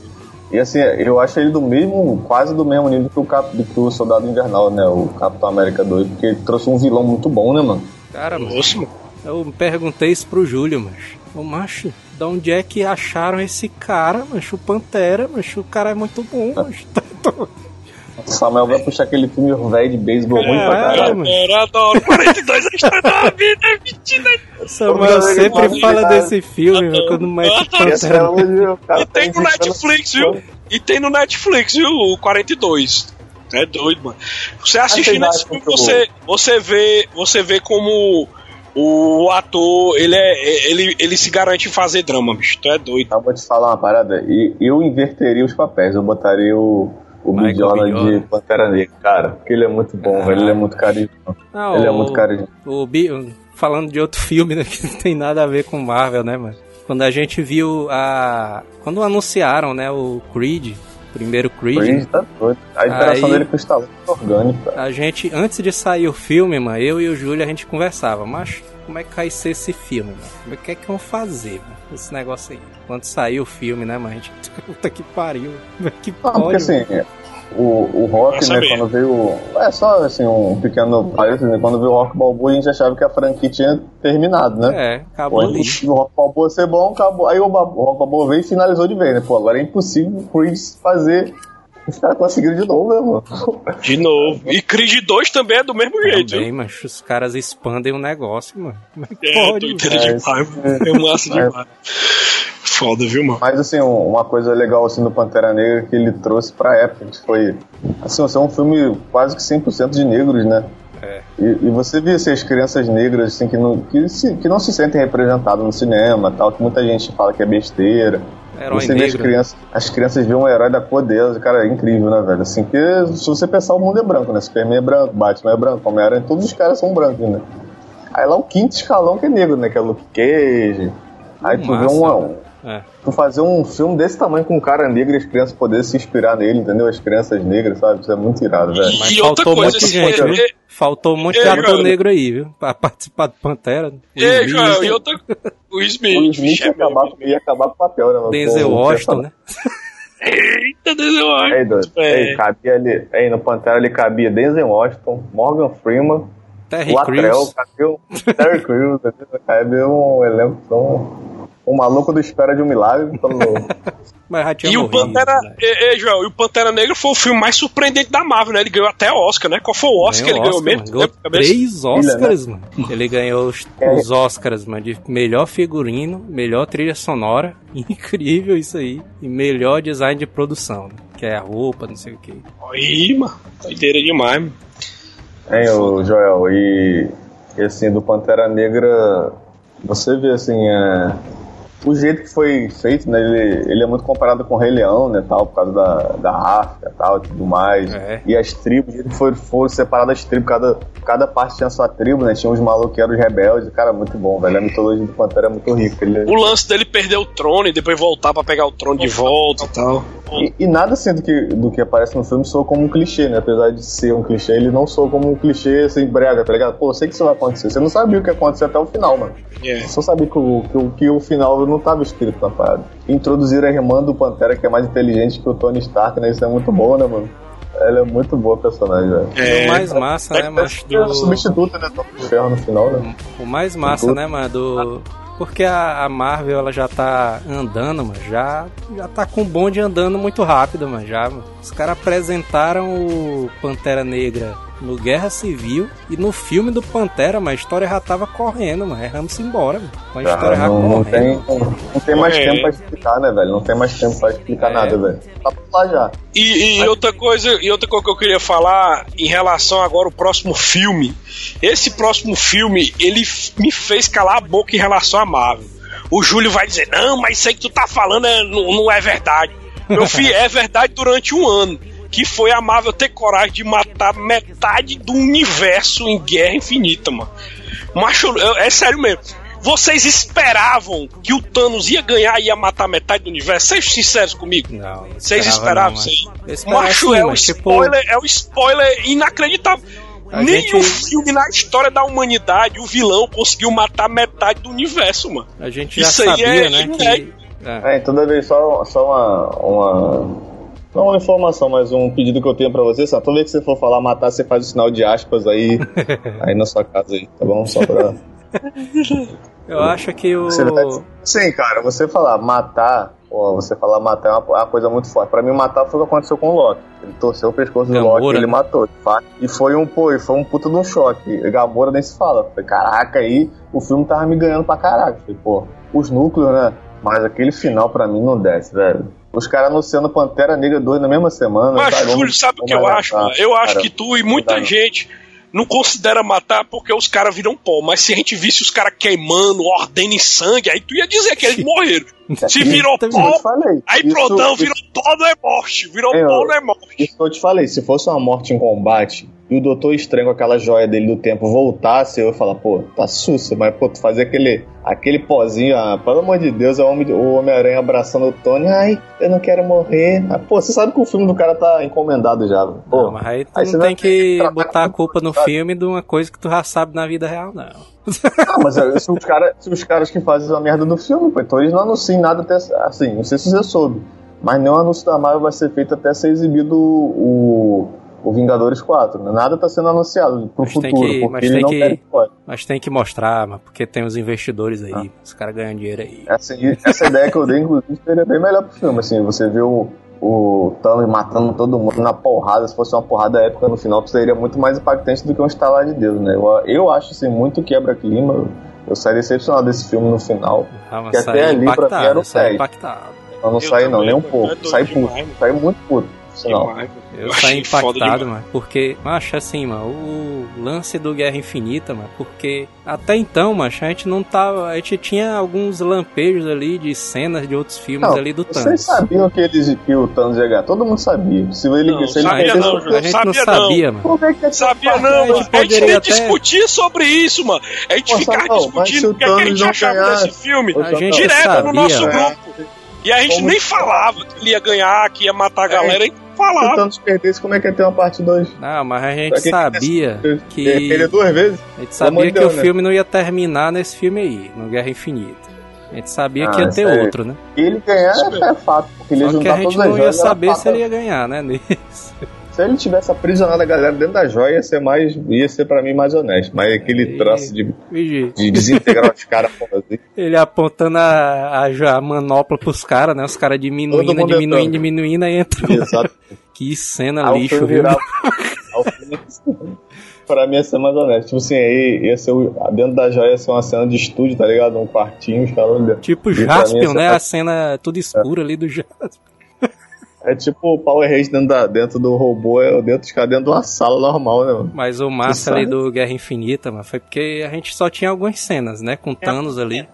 E assim, eu acho ele do mesmo, quase do mesmo nível que o, Cap, que o Soldado Invernal, né? O Capitão América 2, porque ele trouxe um vilão muito bom, né, mano? Cara, Nossa, mano. eu perguntei isso pro Júlio, mas. Ô, macho, da onde é que acharam esse cara, macho? O Pantera, macho, o cara é muito bom, macho. O Samuel vai puxar aquele filme velho de beisebol ruim pra Caralho. Eu adoro 42 a história da vida, é mentira. Samuel sempre fala desse filme, meu, quando mete Esse é E tem no Netflix, viu? E tem no Netflix, viu? O 42. É doido, mano. Você assistindo esse filme, você, você vê, você vê como o ator, ele é, ele, ele se garante em fazer drama, bicho. Tu é doido. Eu vou te falar uma parada. E eu inverteria os papéis. Eu botaria o, o Michael Bidiona B. Jordan. de Pantera Negra, cara. Porque ele é muito bom, velho. Ele é muito carismático. Ah, Ele é muito carismático. O Bi- falando de outro filme, né, que não tem nada a ver com Marvel, né, mano? Quando a gente viu a. Quando anunciaram, né, o Creed, o primeiro Creed, Creed tá doido. A interação Aí- dele com o Stallone é orgânica, a gente, antes de sair o filme, mano, eu e o Júlio, a gente conversava, mas como é que vai ser esse filme, mano? Como é que é que vão fazer, mano? Esse negócio aí. Quando saiu o filme, né, mano? A gente. Puta que pariu. Que Não, porque pode. assim, o, o Rock, né, quando veio. É só assim, um pequeno parênteses, né? Quando veio o Rock Balboa, a gente achava que a franquia tinha terminado, né? É, Pô, acabou é ali. o Rock Balboa ser bom, acabou. Aí o, o Rock Balboa veio e finalizou de vez, né? Pô, agora é impossível o Creed fazer. Os caras conseguiram de novo, né, mano? De novo. E Creed 2 também é do mesmo jeito, Também, mas os caras expandem o negócio, mano. Como é que É, pode? doideira É, demais. É massa demais. Foda, viu, mano? Mas assim, um- uma coisa legal assim do Pantera Negra que ele trouxe pra época, que foi assim, assim, é um filme quase que 100% de negros, né? É. E, e você vê assim, as crianças negras assim, que, não, que, se, que não se sentem representadas no cinema, tal, que muita gente fala que é besteira. Herói você vê as negro. crianças, as crianças veem um herói da cor delas, cara, é incrível, né, velho? Assim, porque se você pensar, o mundo é branco, né? Superman é branco, Batman é branco, Homem-Aranha, todos os caras são brancos, né? Aí lá o quinto escalão que é negro, né? Que é Luke Cage. Aí tu vê Massa, um, né? É. tu fazer um filme desse tamanho com um cara negro e as crianças poderem se inspirar nele, entendeu? As crianças negras, sabe? Isso é muito irado, velho. Mas E outra faltou coisa, assim, gente, é- viu? é- Faltou um monte de é, ator cara. negro aí, viu? Pra participar do Pantera. O Ei, Smith, Joel, e outra. O Smith. O Smith ia é acabar, mesmo. ia acabar com o papel, né? Denzel Washington, né? Eita, Denzel Aí, Washington. doido. É. Aí, cabia ali, aí no Pantera ali cabia Denzel Washington, Morgan Freeman, Terry Latrell, Crews. cabia o Terry Crews, entendeu? cabia um elenco tão... Um maluco do Espera de um Milagre, pelo... Mas já tinha E o Pantera. né? Ei, ei, Joel, e o Pantera Negra foi o filme mais surpreendente da Marvel, né? Ele ganhou até Oscar, né? Qual foi o Oscar que ele ganhou Oscar, mesmo? Ganhou Lembra, cabeça? três Oscars, mano. Ele ganhou os, É. os Oscars, mano, de melhor figurino, melhor trilha sonora. Incrível isso aí. E melhor design de produção, né? Que é a roupa, não sei o que. Aí, mano. Doideira demais, mano. Hein, o Joel, e, e assim, do Pantera Negra, você vê assim, é, o jeito que foi feito, né, ele, ele é muito comparado com o Rei Leão, né, tal, por causa da, da África, tal, e tudo mais, É. e as tribos, ele foi, foram separadas as tribos, cada, cada parte tinha sua tribo, né, tinha os malucos que eram os rebeldes, cara, muito bom, velho, a mitologia do Pantera é muito rica, ele, O lance dele perder o trono e depois voltar pra pegar o trono de volta e tal. E, e nada assim do que, do que aparece no filme soa como um clichê, né? Apesar de ser um clichê, ele não soa como um clichê assim, brega, tá ligado? Pô, eu sei que isso vai acontecer. Você não sabia o que ia acontecer até o final, mano. É. Só sabia que o, que, o, que o final não tava escrito na parada. Introduziram a irmã do Pantera, que é mais inteligente que o Tony Stark, né? Isso é muito bom, né, mano? Ela é muito boa personagem, velho. E o mais massa, né, Deve mas do... substituta, né? Do Ferro no final, né? O mais massa, né, mano, do... Porque a, a Marvel, ela já tá andando, mano, já, já tá com o bonde andando muito rápido, mano, já, mano. Os caras apresentaram o Pantera Negra no Guerra Civil e no filme do Pantera, mas a história já tava correndo, mano, erramos embora, mano. Com a história já não, não tem, correndo. não, não tem mais É. tempo pra explicar, né, velho? Não tem mais tempo pra explicar É. nada, velho. Tá lá já. E, e outra coisa, e outra coisa que eu queria falar em relação agora ao próximo filme. Esse próximo filme, ele me fez calar a boca em relação a Marvel. O Júlio vai dizer, não, mas isso aí que tu tá falando é- não, não é verdade. Meu filho, é verdade durante um ano. Que foi a Marvel ter coragem de matar metade do universo em Guerra Infinita, mano. Macho, eu- é sério mesmo. Vocês esperavam que o Thanos ia ganhar e ia matar metade do universo? Sejam sinceros comigo. Não, não Vocês esperava esperavam não, isso aí? esperava Macho, sim, é, um tipo, spoiler, é um spoiler inacreditável. A Nenhum gente- filme na história da humanidade o vilão conseguiu matar metade do universo, mano. A gente já Isso aí sabia, é né, inédito. que... É. É, toda vez só, só uma, uma. Não uma informação, mas um pedido que eu tenho pra você, só toda vez que você for falar matar, você faz o sinal de aspas aí, aí na sua casa aí, tá bom? Só pra. Eu acho que o... Você vai- Sim, cara, você falar matar, pô, você falar matar é uma, é uma coisa muito forte. Pra mim, matar foi o que aconteceu com o Loki. Ele torceu o pescoço do Gamora, Loki e ele matou, de fato. E foi um, pô, e foi um puta de um choque. Gamora nem se fala. Falei, caraca, aí o filme tava me ganhando pra caraca. Falei, pô, os núcleos, né? Mas aquele final pra mim não desce, velho. Os caras anunciando Pantera Negra 2 na mesma semana. Mas, sabe? Júlio, sabe o que eu acho? mano? Eu acho Cara, que tu e muita gente não considera matar porque os caras viram pó. Mas se a gente visse os caras queimando, ordem em sangue, aí tu ia dizer que eles morreram. Se virou. Eu pó, aí Isso- isso- virou pó não é morte. Virou pó não é morte. Isso que eu te falei, se fosse uma morte em combate e o Doutor Estranho com aquela joia dele do tempo voltasse, eu ia falar, pô, tá sussa, mas pô, tu fazer aquele, aquele pozinho, ah, pelo amor de Deus, é o Homem- o Homem-Aranha abraçando o Tony, ai, eu não quero morrer. Ah, pô, você sabe que o filme do cara tá encomendado já. Pô, Não, mas aí tu aí não tem que botar a culpa no filme de uma coisa que tu já sabe na vida real, não. Ah, mas é, se os, cara, se os caras que fazem a merda do filme, pô, então eles não anunciam nada até. Assim, não sei se você soube. Mas nenhum anúncio da Marvel vai ser feito até ser exibido o, o Vingadores 4. né? Nada tá sendo anunciado pro Mas futuro, que- porque mas tem não que- querem spoiler. Mas tem que mostrar, mano, porque tem os investidores aí. Ah. Os caras ganham dinheiro aí. Essa, essa ideia que eu dei, inclusive, seria bem melhor pro filme. Assim, você vê o, o Thanos matando todo mundo na porrada. Se fosse uma porrada épica no final, seria muito mais impactante do que um estalar de Deus, né? Eu, eu acho assim, muito quebra-clima. Eu, eu saí decepcionado desse filme no final. Ah, que até ali, pra mim, impactado, era o saí 10. impactado. Eu não Eu saí não, nem um pouco. saí puto. mano. Saí muito puto. Eu achei saí impactado, mano. Porque, macho, assim, mano, o lance do Guerra Infinita, mano, porque até então, macho, a gente não tava. A gente tinha alguns lampejos ali de cenas de outros filmes Não, ali do vocês Thanos. sabiam que, eles, que o Thanos ia ganhar? Todo mundo sabia. Se ele, Não, se ele sabia não, João. A gente não Sabia não. sabia, mano. É que é Sabia não, mano. A gente nem até- discutia sobre isso, mano. A gente Pô, mas se discutindo o que, é que a gente não achava ganhasse- desse filme. Ô, A gente direto sabia, no nosso mano. grupo. E a gente Como- nem falava que ele ia ganhar, que ia matar a É. galera, a gente Se o falava. Thanos perdesse, como é que ia ter uma parte 2? Não, mas a gente que sabia Ele que. Perder duas vezes? A gente sabia que Deus, o né? filme não ia terminar nesse filme aí, no Guerra Infinita. A gente sabia Ah, que ia ter outro, né? E ele ganhar é, fato, porque ele ia Só que a gente não ia saber se ele ia ganhar, né? nisso. Se ele tivesse aprisionado a galera dentro da joia, ia ser, mais, ia ser pra mim mais honesto. Mas aquele E- troço de, de desintegrar os caras assim. Ele apontando a, a, a manopla pros caras, né? Os caras diminuindo, diminuindo, entrando. diminuindo, aí entra. Exato. Que cena Aí o lixo, viu? pra mim ia ser mais honesto. Tipo assim, aí ia ser o- dentro da joia ia ser uma cena de estúdio, tá ligado? Um quartinho, os caras. Tipo E Jaspion, né? parte- A cena tudo escura ali do Jaspion. É tipo o Power Rangers dentro, da, dentro do robô, é dentro dos caras dentro de uma sala normal, né, mano? Mas o massa ali do Guerra Infinita, mano, foi porque a gente só tinha algumas cenas, né? Com Thanos ali.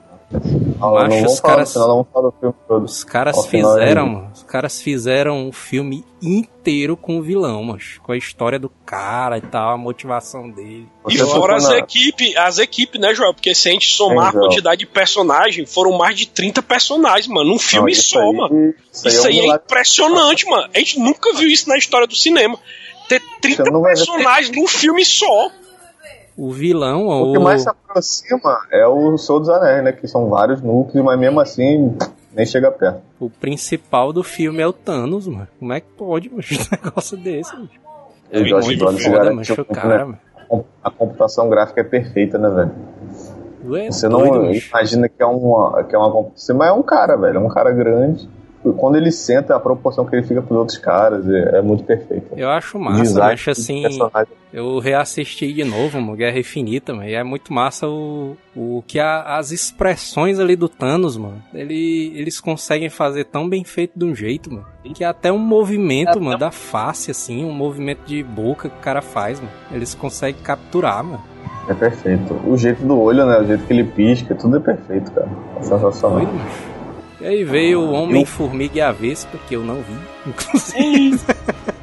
Ah, Macho, não os caras- senão não vamos falar do filme todo. Os caras fizeram. Os caras fizeram um filme inteiro com o vilão, mano. Com a história do cara e tal, a motivação dele. E Você fora as equipes, as equipes, né, Joel? Porque se a gente somar a Sim, Joel. quantidade de personagens, foram mais de 30 personagens, mano, num filme Não, isso só, aí- mano. Isso aí, Isso aí é um é impressionante, mano. A gente nunca viu isso na história do cinema. Ter 30 Você não vai ver- personagens num filme só. O vilão, O que o... mais se aproxima é o Senhor dos Anéis, né? Que são vários núcleos, mas mesmo assim nem chega perto. o principal do filme é o Thanos, mano. Como é que pode, mano, um negócio desse, mano? E o É Josh muito Brolin Foda, garantiu mancha o cara, né? mano. A computação gráfica é perfeita, né, velho? É Você doido, não imagina que é uma, que é uma computação, mas é um cara, velho. É um cara grande. Quando ele senta, a proporção que ele fica pros outros caras é, é muito perfeita. Eu acho massa, Design acho assim... personagem. Eu reassisti de novo, mano, Guerra Infinita, mano, e é muito massa o, o que a- as expressões ali do Thanos, mano, ele, eles conseguem fazer tão bem feito de um jeito, mano, que até um movimento, mano, da face, assim, um movimento de boca que o cara faz, mano, eles conseguem capturar, mano. É perfeito. O jeito do olho, né? O jeito que ele pisca, tudo é perfeito, cara. É sensacional. Mano. E aí veio o Homem-Formiga e a Vespa, que eu não vi, inclusive.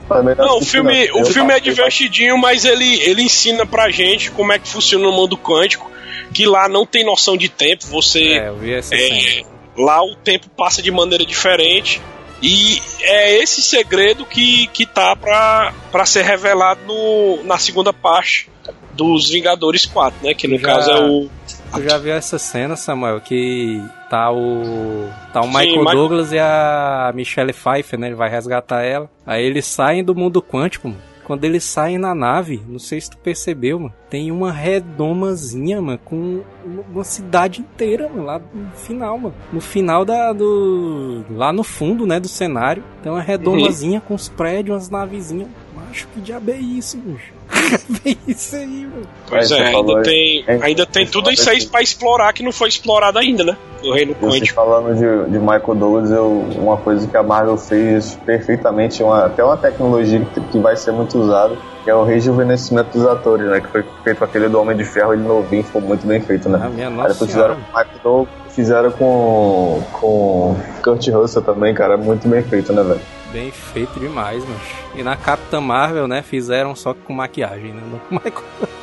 Também Não, o filme, o Eu- filme é eu- divertidinho, mas ele, ele ensina pra gente como é que funciona o mundo quântico, que lá não tem noção de tempo, você É, eu vi essa É, lá o tempo passa de maneira diferente. E é esse segredo que, que tá pra, pra ser revelado no, na segunda parte dos Vingadores 4, né? Que no Já- caso é o. Tu já viu essa cena, Samuel, que tá o tá o Sim, Michael mas- Douglas e a Michelle Pfeiffer, né? Ele vai resgatar ela. Aí eles saem do mundo quântico, mano. Quando eles saem na nave, não sei se tu percebeu, mano, tem uma redomazinha, mano, com uma- cidade inteira, mano, lá no final, mano. No final da do lá no fundo, né, do cenário, tem uma redomazinha com os prédios, umas navezinhas. Macho, que diabo é isso, mano? É isso aí, mano? Pois Aí é, ainda aí. tem, É, ainda tem tudo isso aí aí. pra explorar que não foi explorado ainda, né? Do Reino Quântico. falando de, de Michael Douglas, eu, uma coisa que a Marvel fez perfeitamente, uma, até uma tecnologia que, que vai ser muito usada, que é o rejuvenescimento dos atores, né? Que foi feito com aquele do Homem de Ferro, ele novinho, ficou muito bem feito, né? Ah, minha Aí nossa depois fizeram com o Michael Douglas, fizeram com, com Kurt Russell também, cara, muito bem feito, né, velho? Bem feito demais, mano. E na Capitã Marvel, né, fizeram só com maquiagem, né? No Michael...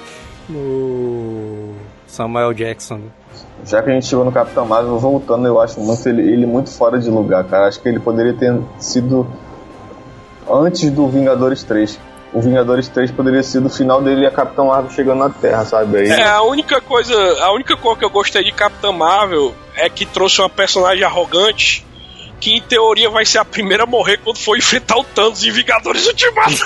No Samuel Jackson. Já que a gente chegou no Capitão Marvel, voltando, eu acho muito ele, ele muito fora de lugar, cara. Acho que ele poderia ter sido antes do Vingadores 3. O Vingadores 3 poderia ser o final dele e a Capitão Marvel chegando na Terra, sabe? Aí, É, a única coisa, a única coisa que eu gostei de Capitã Marvel é que trouxe uma personagem arrogante que em teoria vai ser a primeira a morrer quando for enfrentar o Thanos em Vingadores Ultimato,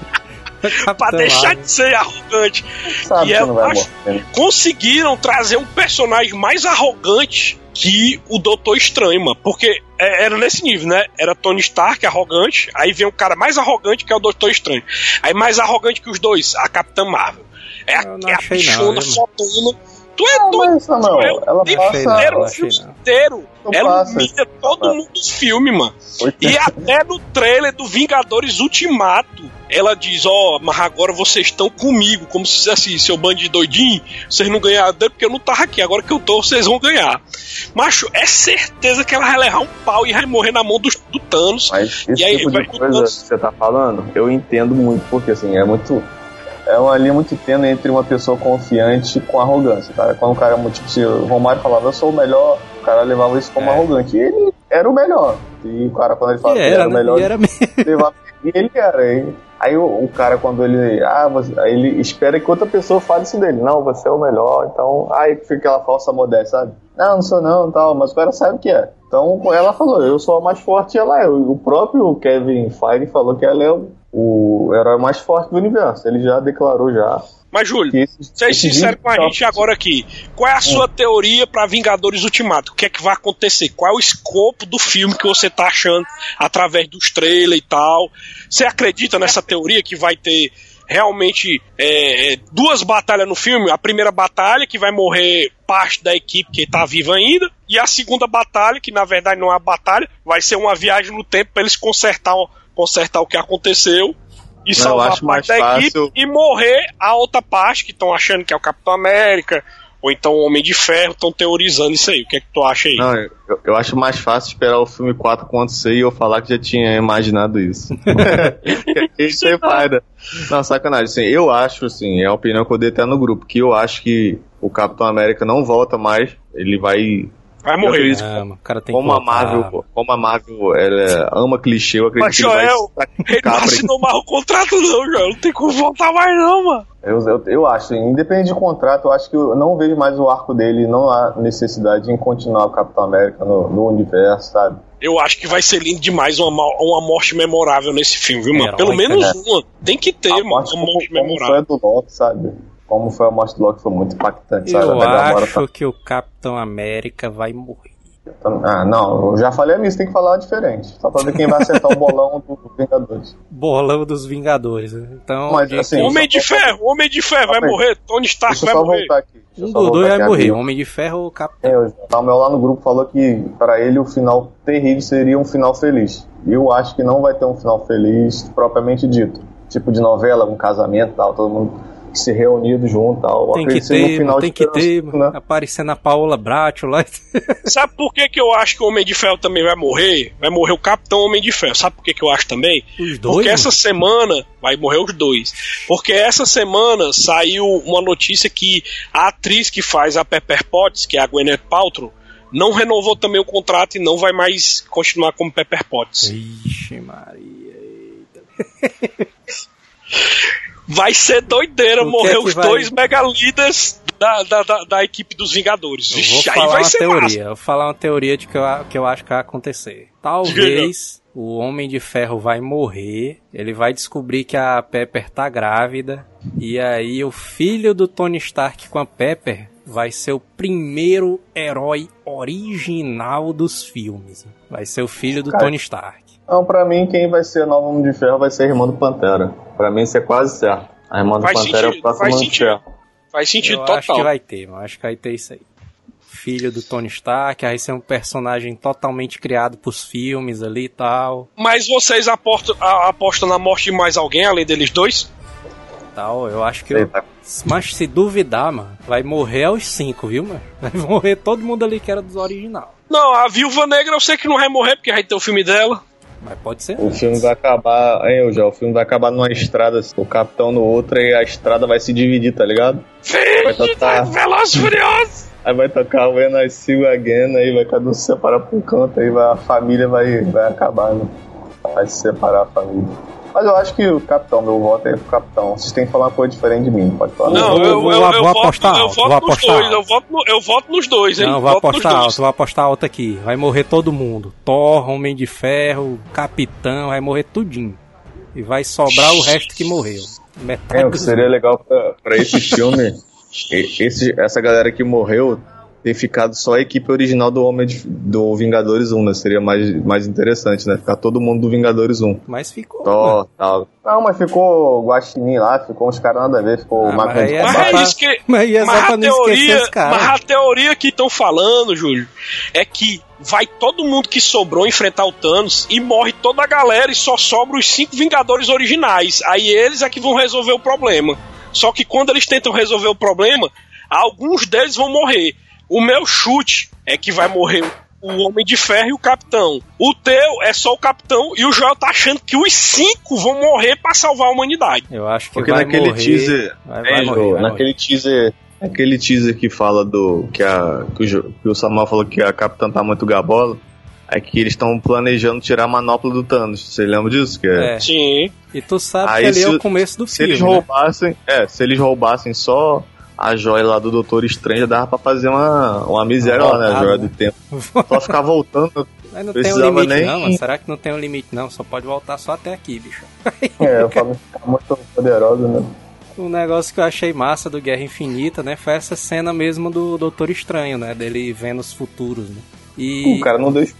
pra deixar de ser arrogante. sabe e que eu não vai acho- morrer. né? Conseguiram trazer um personagem mais arrogante que o Doutor Estranho, mano. Porque é, era nesse nível, né? Era Tony Stark arrogante, aí vem um cara mais arrogante que é o Doutor Estranho. Aí mais arrogante que os dois, a Capitã Marvel. É a, é a bichona fotona Tu é Não, doido. mas, Samuel, Eu- ela tem passa- não, inteiro, não o filme não. inteiro. Não Ela humilha todo mundo dos filmes, mano. E até no trailer do Vingadores Ultimato, ela diz: Ó, mas agora vocês estão comigo. Como se dissesse, seu bando de doidinho, vocês não ganharam porque eu não tava aqui. Agora que eu tô, vocês vão ganhar. Macho, é certeza que ela vai levar um pau e vai morrer na mão do, do Thanos. Mas esse E aí, tipo de coisa que todos- você tá falando, eu entendo muito, porque assim, é muito. É uma linha muito tênue entre uma pessoa confiante com arrogância, tá? Quando o cara, tipo, se o Romário falava, eu sou o melhor, o cara levava isso como É. arrogante. E ele era o melhor. E o cara, quando ele falava que ele era, o melhor, E era levava. E ele era. Aí, aí o, o cara, quando ele. Ah, você, aí ele espera que outra pessoa fale isso dele. Não, você é o melhor. Então, aí fica aquela falsa modéstia, sabe? Não, não sou não, tal. Mas o cara sabe o que é. Então, ela falou, eu sou a mais forte e ela é. O próprio Kevin Feige falou que ela é o, o herói mais forte do universo. Ele já declarou já. Mas, Júlio, seja sincero com a gente agora aqui. Qual é a sua teoria pra Vingadores Ultimato? O que é que vai acontecer? Qual é o escopo do filme que você tá achando através dos trailers e tal? Você acredita nessa teoria que vai ter realmente é, é, duas batalhas no filme? A primeira batalha, que vai morrer parte da equipe que tá viva ainda, e a segunda batalha, que na verdade não é uma batalha, vai ser uma viagem no tempo pra eles consertar, consertar o que aconteceu. E salvar acho parte mais da fácil- equipe e morrer a outra parte que estão achando que é o Capitão América ou então o Homem de Ferro, estão teorizando isso aí. O que é que tu acha aí? Não, eu, eu acho mais fácil esperar o filme 4 acontecer e eu falar que já tinha imaginado isso. isso é paida. Não, sacanagem. Assim, eu acho, assim, é a opinião que eu dei até no grupo, que eu acho que o Capitão América não volta mais. Ele vai. Vai morrer. acredito Ah, mano, o cara tem como que a Marvel, como a Marvel ela ama clichê, eu acredito Mas, que ele vai Joel, Ele não assinou mais o contrato, não, Joel. Não tem como voltar mais, não, mano. Eu, eu, eu acho, independente de contrato, eu acho que eu não vejo mais o arco dele, não há necessidade em continuar o Capitão América no, no universo, sabe? Eu acho que vai ser lindo demais uma, uma morte memorável nesse filme, viu, mano? Pelo menos né? uma. Tem que ter, a mano. morte, Uma morte memorável. a do Loki, sabe? Como foi a morte do Loki, foi muito impactante, sabe? Eu Gamora acho que o Capitão América vai morrer. tá- Ah, não, eu já falei a mim, você tem que falar diferente. Só pra ver quem vai acertar o bolão do Vingadores. Bolão dos Vingadores. né? Então, Mas, assim, Homem de só- Ferro, Homem de Ferro vai morrer. Tony Stark vai só morrer. aqui. Um dos dois vai aqui, morrer. amigo. Homem de Ferro ou Capitão. É, o Samuel lá no grupo falou que pra ele o final terrível seria um final feliz. E eu acho que não vai ter um final feliz propriamente dito. Tipo de novela, um casamento e tal, todo mundo se reunido junto tal. Tem que ter, final tem que ter, mano. né? aparecendo a Paola Bracho lá. Sabe por que, que eu acho que o Homem de Ferro também vai morrer? Vai morrer o Capitão Homem de Ferro. Sabe por que, que eu acho também? Os dois. Porque mano. essa semana vai morrer os dois. Porque essa semana saiu uma notícia que a atriz que faz a Pepper Potts, que é a Gwyneth Paltrow, não renovou também o contrato e não vai mais continuar como Pepper Potts. Ixi, Maria. Vai ser doideira morrer é os vai- dois mega líderes da, da, da, da equipe dos Vingadores. Eu vou Vixe, falar vai uma ser teoria. massa. Eu vou falar uma teoria de que eu, que eu acho que vai acontecer. Talvez o Homem de Ferro vai morrer. Ele vai descobrir que a Pepper tá grávida. E aí o filho do Tony Stark com a Pepper vai ser o primeiro herói original dos filmes. Vai ser o filho do Cara, Tony Stark. Não, pra mim, quem vai ser a nova Homem de Ferro vai ser a irmã do Pantera. Pra mim, isso é quase certo. A irmã do Faz Pantera é o sentido, próximo faz Homem de sentido. Ferro. Faz sentido eu total. acho que vai ter, mano. Acho que vai ter isso aí. Filho do Tony Stark, aí ser um personagem totalmente criado pros filmes ali e tal. Mas vocês apostam, a- apostam na morte de mais alguém além deles dois? tal. Eu acho que. Eu... Mas se duvidar, mano, vai morrer aos cinco, viu, mano? Vai morrer todo mundo ali que era dos original. Não, a Viúva Negra eu sei que não vai morrer porque vai ter o filme dela. Mas pode ser. O filme vai acabar, hein, eu já, o filme vai acabar numa estrada, assim, o capitão no outro e a estrada vai se dividir, tá ligado? Vai Vixe, tocar. Velozes e Furiosos! Aí vai tocar When I See You Again, aí vai cada um se separar um canto, aí vai, a família vai, vai acabar, né? Vai se separar a família. Mas eu acho que o capitão, meu voto é pro capitão. Vocês têm que falar uma coisa diferente de mim, pode falar. Não, vou- eu, vou- eu, vou eu, voto, apostar eu alto, voto vou nos apostar dois, alto. eu voto, no- eu voto nos dois, hein? Não, vou apostar alto, vou apostar alto aqui. Vai morrer todo mundo. Thor, Homem de Ferro, Capitão, vai morrer tudinho. E vai sobrar o resto que morreu. Metade É, o que seria legal pra, pra esse filme, esse, essa galera que morreu ter ficado só a equipe original do Homem de, do Vingadores 1, né? Seria mais, mais interessante, né? Ficar todo mundo do Vingadores 1. Mas ficou. Tó, tal. Não, mas ficou o Guaxinim lá, ficou uns caras nada a ver, ficou Ah, o de é Mas é pra- isso que. Mas é Mas pra a teoria, mas a teoria que estão falando, Júlio, é que vai todo mundo que sobrou enfrentar o Thanos e morre toda a galera e só sobra os cinco Vingadores originais. Aí eles é que vão resolver o problema. Só que quando eles tentam resolver o problema, alguns deles vão morrer. O meu chute é que vai morrer o Homem de Ferro e o Capitão. O teu é só o Capitão e o Joel tá achando que os cinco vão morrer pra salvar a humanidade. Eu acho que Porque vai naquele morrer. teaser. Vai, É, vai morrer, Jô, vai naquele teaser. Aquele teaser que fala do. que, a, que, o, que o Samuel falou que a Capitã tá muito gabola. É que eles estão planejando tirar a manopla do Thanos. Você lembra disso? Que é, É. Sim. E tu sabe Aí que ali é se- o começo do Se filme. eles né? roubassem. É, se eles roubassem só a joia lá do Doutor Estranho, já dava pra fazer uma, uma miséria lá, né? A joia do tempo. Só ficar voltando. Mas não tem um Precisava limite, nem- não, mano. Será que não tem um limite, não? Só pode voltar só até aqui, bicho. É, pra não ficar muito poderosa, né? Um negócio que eu achei massa do Guerra Infinita, né? Foi essa cena mesmo do Doutor Estranho, né? Dele vendo os futuros, né? E, O cara não deixou.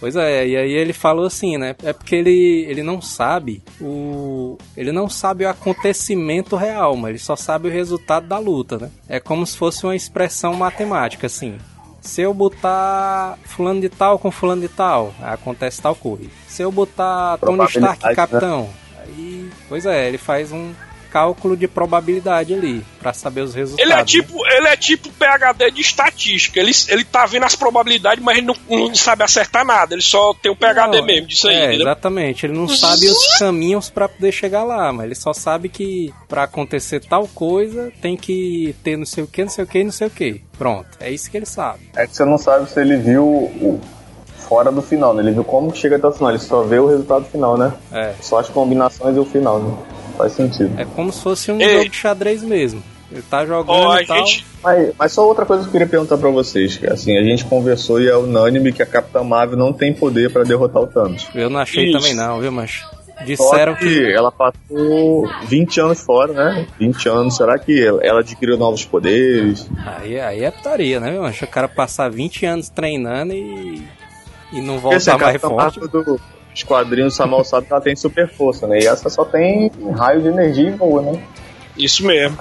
pois é, e aí ele falou assim, né? É porque ele, ele não sabe o. Ele não sabe o acontecimento real, mas ele só sabe o resultado da luta, né? É como se fosse uma expressão matemática, assim. Se eu botar fulano de tal com fulano de tal, acontece tal coisa. Se eu botar Tony Stark né? capitão, aí, pois é, ele faz um cálculo de probabilidade ali pra saber os resultados. Ele é né? tipo, ele é tipo PhD de estatística. Ele, ele tá vendo as probabilidades, mas ele não, não sabe acertar nada. Ele só tem o PhD Não, mesmo disso aí, é, entendeu? exatamente. Ele não sabe os caminhos pra poder chegar lá, mas ele só sabe que pra acontecer tal coisa tem que ter não sei o que, não sei o que, não sei o que. Pronto, é isso que ele sabe. É que você não sabe se ele viu o fora do final, né? Ele viu como que chega até o final, ele só vê o resultado final, né? É. Só as combinações e o final, né? Faz sentido. É como se fosse um Ei. jogo de xadrez mesmo. Ele tá jogando a e tal. gente. Mas, mas só outra coisa que eu queria perguntar pra vocês. que, Assim, a gente conversou e é unânime que a Capitã Marvel não tem poder pra derrotar o Thanos. Eu não achei Isso. também não, viu, mas disseram que que ela passou 20 anos fora, né? 20 anos. Será que ela adquiriu novos poderes? aí, aí é putaria, né, meu? Acho o cara passar 20 anos treinando e e não voltar mais forte. Do esquadrinho, o Samuel sabe que ela tem super força, né? E essa só tem raio de energia e voa, né? Isso mesmo.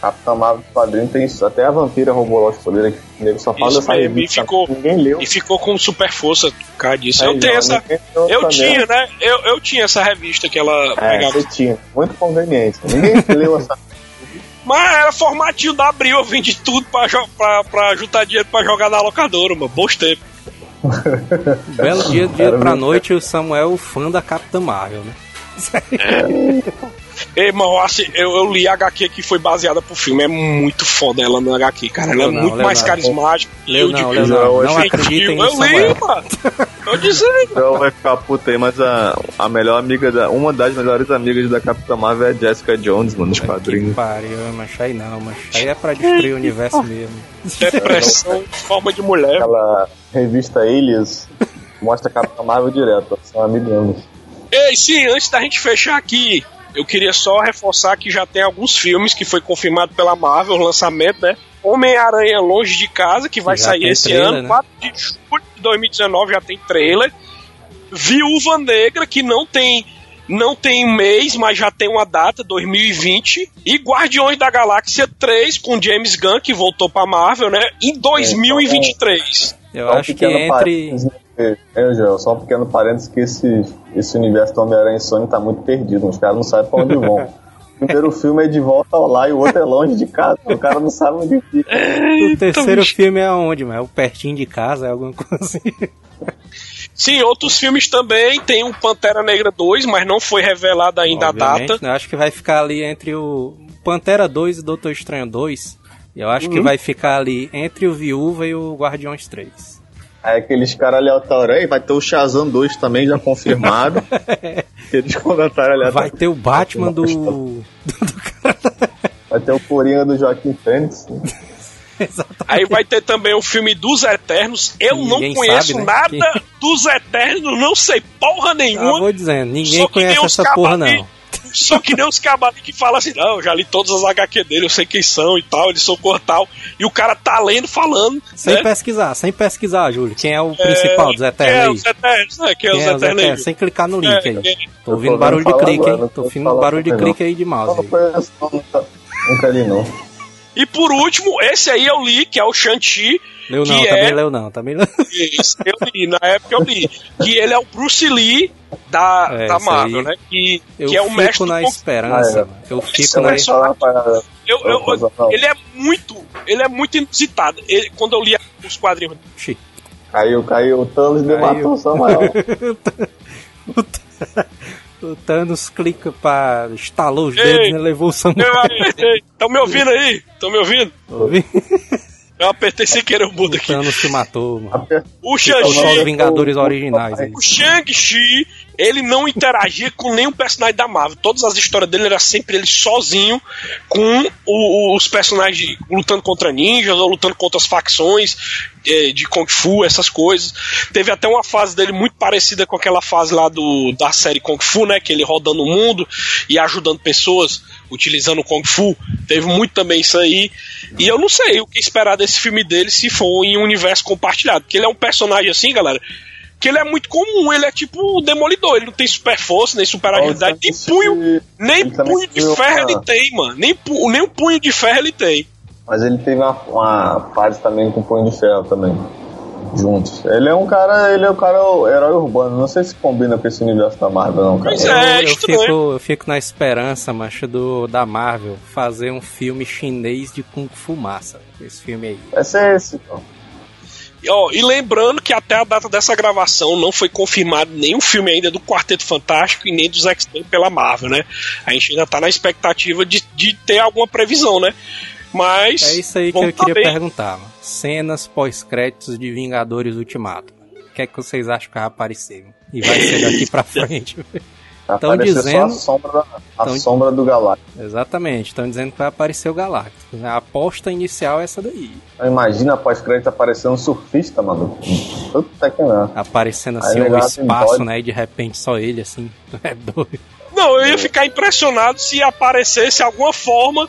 Capitã Marvel do quadrinho tem isso. Até a vampira roubou lá os poderes dele, só fala Isso dessa mesmo, e revista, ficou- Ninguém leu. E ficou com super força por causa disso. Aí, eu tenho essa. Eu tinha, né? Eu, eu tinha essa revista que ela É, pegava. você tinha. Muito conveniente. Ninguém leu essa. Mas era formatinho da Abril, eu vendi tudo pra, pra, pra juntar dinheiro pra jogar na locadora, mano. Bons tempos. Belo dia, dia pra noite, o Samuel, fã da Capitã Marvel, né? Ei, mano, assim, eu, eu li a HQ que foi baseada pro filme. É muito foda ela no HQ, cara. Ela é não, muito mais carismática. Leu Eu não, digo, leu não. Não acreditem Eu li, mano. Tô dizendo. Então vai ficar puta aí, mas a, a melhor amiga da. Uma das melhores amigas da Capitã Marvel é a Jessica Jones, mano, nos quadrinhos. pariu, mas aí não, mas aí é pra destruir o universo mesmo. Depressão, forma de mulher. Aquela revista Alias mostra a Capitã Marvel direto. São amigos. Ei, sim, antes da gente fechar aqui, eu queria só reforçar que já tem alguns filmes que foi confirmado pela Marvel, o lançamento, né? Homem-Aranha Longe de Casa, que vai Já sair esse trailer, ano, né? 4 de julho de 2019, já tem trailer. Viúva Negra, que não tem não tem mês, mas já tem uma data, 2020. E Guardiões da Galáxia 3, com James Gunn, que voltou pra Marvel, né? Em 2023. Eu Só um acho que pequeno entre. parênteses, né? É, Joel, só um pequeno parênteses que esse, esse universo do Homem-Aranha e Sony tá muito perdido. Os caras não sabem pra onde vão. O primeiro filme é de volta ao lá e o outro é longe de casa. O cara não sabe onde fica. O terceiro filme é onde, mano? É o pertinho de casa, é alguma coisa assim. Sim, outros filmes também. Tem o Pantera Negra 2, mas não foi revelada ainda a Obviamente, data. né? Eu acho que vai ficar ali entre o Pantera 2 e Doutor Estranho 2. Eu acho que vai ficar ali entre o Viúva e o Guardiões 3. Aí aqueles caras aleatórios aí, vai ter o Shazam 2 também já confirmado. Eles comentaram Vai aleatório. ter o Batman do. do. Vai ter o Coringa do Joaquim Fênix. Exatamente. Aí vai ter também o filme dos Eternos. Eu Ninguém não conheço sabe, né? nada dos Eternos, não sei porra nenhuma. vou dizendo, ninguém conhece essa porra não. são que nem os cabalos que falam assim, não, eu já li todas as HQ dele, eu sei quem são e tal, eles são cor tal. E o cara tá lendo, falando. Sem né? pesquisar, sem pesquisar, Júlio. Quem é o principal dos Quem é Eternos os aí? Eternos, né? Quem é Quem é os Eternos? Eternos? Sem clicar no link É, aí. é. Tô ouvindo barulho de clique, hein? Tô ouvindo barulho de clique aí de mouse. Não não. E por último, esse aí eu li, que é o Shang-Chi. Leu que não, é... também leu não, também leu. Esse eu li, na época eu li. Que ele é o Bruce Lee da, É, da isso Marvel, aí. né? Que, que é o fico mestre na do esperança, Ah, é. mano. Eu fico na é esperança. Eu, Coisa não. ele é muito, ele é muito inusitado. Ele- quando eu li os quadrinhos, Oxi. Caiu, caiu o Thanos e Caiu. matou o Samuel. O O Thanos clica pra. estalou os Ei. dedos e levou o Samuel. Estão me ouvindo aí? Estão me ouvindo? Ouvi? Eu apertei sem querer o mudo O aqui. Thanos se matou, mano. O só os Shang-Chi, Vingadores originais aí. o Shang-Chi, ele não interagia com nenhum personagem da Marvel. Todas as histórias dele era sempre ele sozinho com o- os personagens lutando contra ninjas ou lutando contra as facções eh, de Kung Fu, essas coisas. Teve até uma fase dele muito parecida com aquela fase lá do, da série Kung Fu, né? Que ele rodando o mundo e ajudando pessoas utilizando o Kung Fu. Teve muito também isso aí. E eu não sei o que esperar desse filme dele se for em um universo compartilhado. Porque ele é um personagem assim, galera. Que ele é muito comum, ele é tipo o demolidor, ele não tem super força, nem super agilidade, nem punho, nem punho de ferro ele tem, mano. Nem, pu- nem um punho de ferro ele tem. Mas ele teve uma, uma fase também com Punho de Ferro também. Juntos. Ele é um cara, ele é um cara herói urbano. Não sei se combina com esse universo da Marvel, não, cara. Pois Eu, é, eu fico, eu fico na esperança, macho, do, da Marvel fazer um filme chinês de Kung Fu massa. Esse filme aí. Vai ser esse, então. E, ó, e lembrando que até a data dessa gravação não foi confirmado nenhum filme ainda do Quarteto Fantástico e nem dos X-Men pela Marvel, né? A gente ainda tá na expectativa de, de ter alguma previsão, né? Mas. É isso aí que eu queria saber. perguntar, mano. Cenas pós-créditos de Vingadores Ultimato. O que é que vocês acham que vai aparecer? mano? E vai ser daqui pra frente. Vai Tão aparecer dizendo- só a sombra, da, a tão- sombra do Galáctico. Exatamente, estão dizendo que vai aparecer o Galactus. A aposta inicial é essa daí. Imagina pós-crédito aparecendo um surfista, mano. Puta que não. Aparecendo assim o legal, espaço, né? E de repente só ele, assim. É doido. Não, eu ia ficar impressionado se aparecesse alguma forma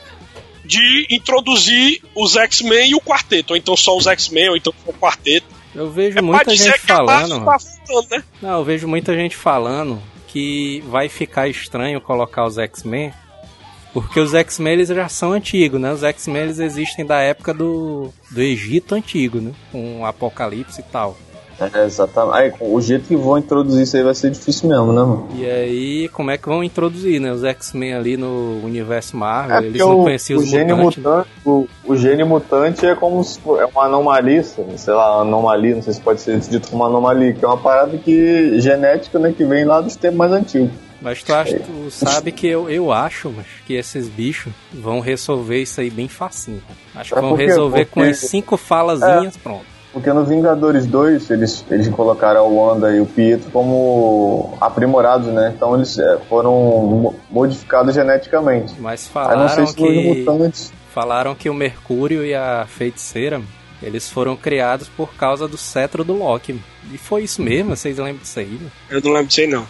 de introduzir os X-Men e o quarteto. Ou então só os X-Men, ou então só o quarteto. Eu vejo É muita gente a falando. Tá né? Não, eu vejo muita gente falando que vai ficar estranho colocar os X-Men, porque os X-Men eles já são antigos, né? Os X-Men eles existem da época do, do Egito antigo, né? Com o Apocalipse e tal. É, exatamente. Aí, com o jeito que vão introduzir isso aí vai ser difícil mesmo, né, mano? E aí, como é que vão introduzir, né? Os X-Men ali no universo Marvel, É eles não o, conheciam o os gênio mutantes. né? mutante, o, o gênio mutante é como se é uma anomalia, sei lá, anomalia, não sei se pode ser dito como anomalia, que é uma parada que genética, né, que vem lá dos tempos mais antigos. Mas tu, acha, tu sabe que eu, eu acho mas, que esses bichos vão resolver isso aí bem facinho. Acho que É vão porque- resolver com porque- as cinco falazinhas, pronto. Porque no Vingadores 2, eles, eles colocaram a Wanda e o Pietro como aprimorados, né? Então eles é, foram mo- modificados geneticamente. Mas Aí não sei falaram se que, mutantes. falaram que o Mercúrio e a Feiticeira, eles foram criados por causa do cetro do Loki. E foi isso mesmo, vocês lembram disso aí? né? Eu não lembro disso aí, não.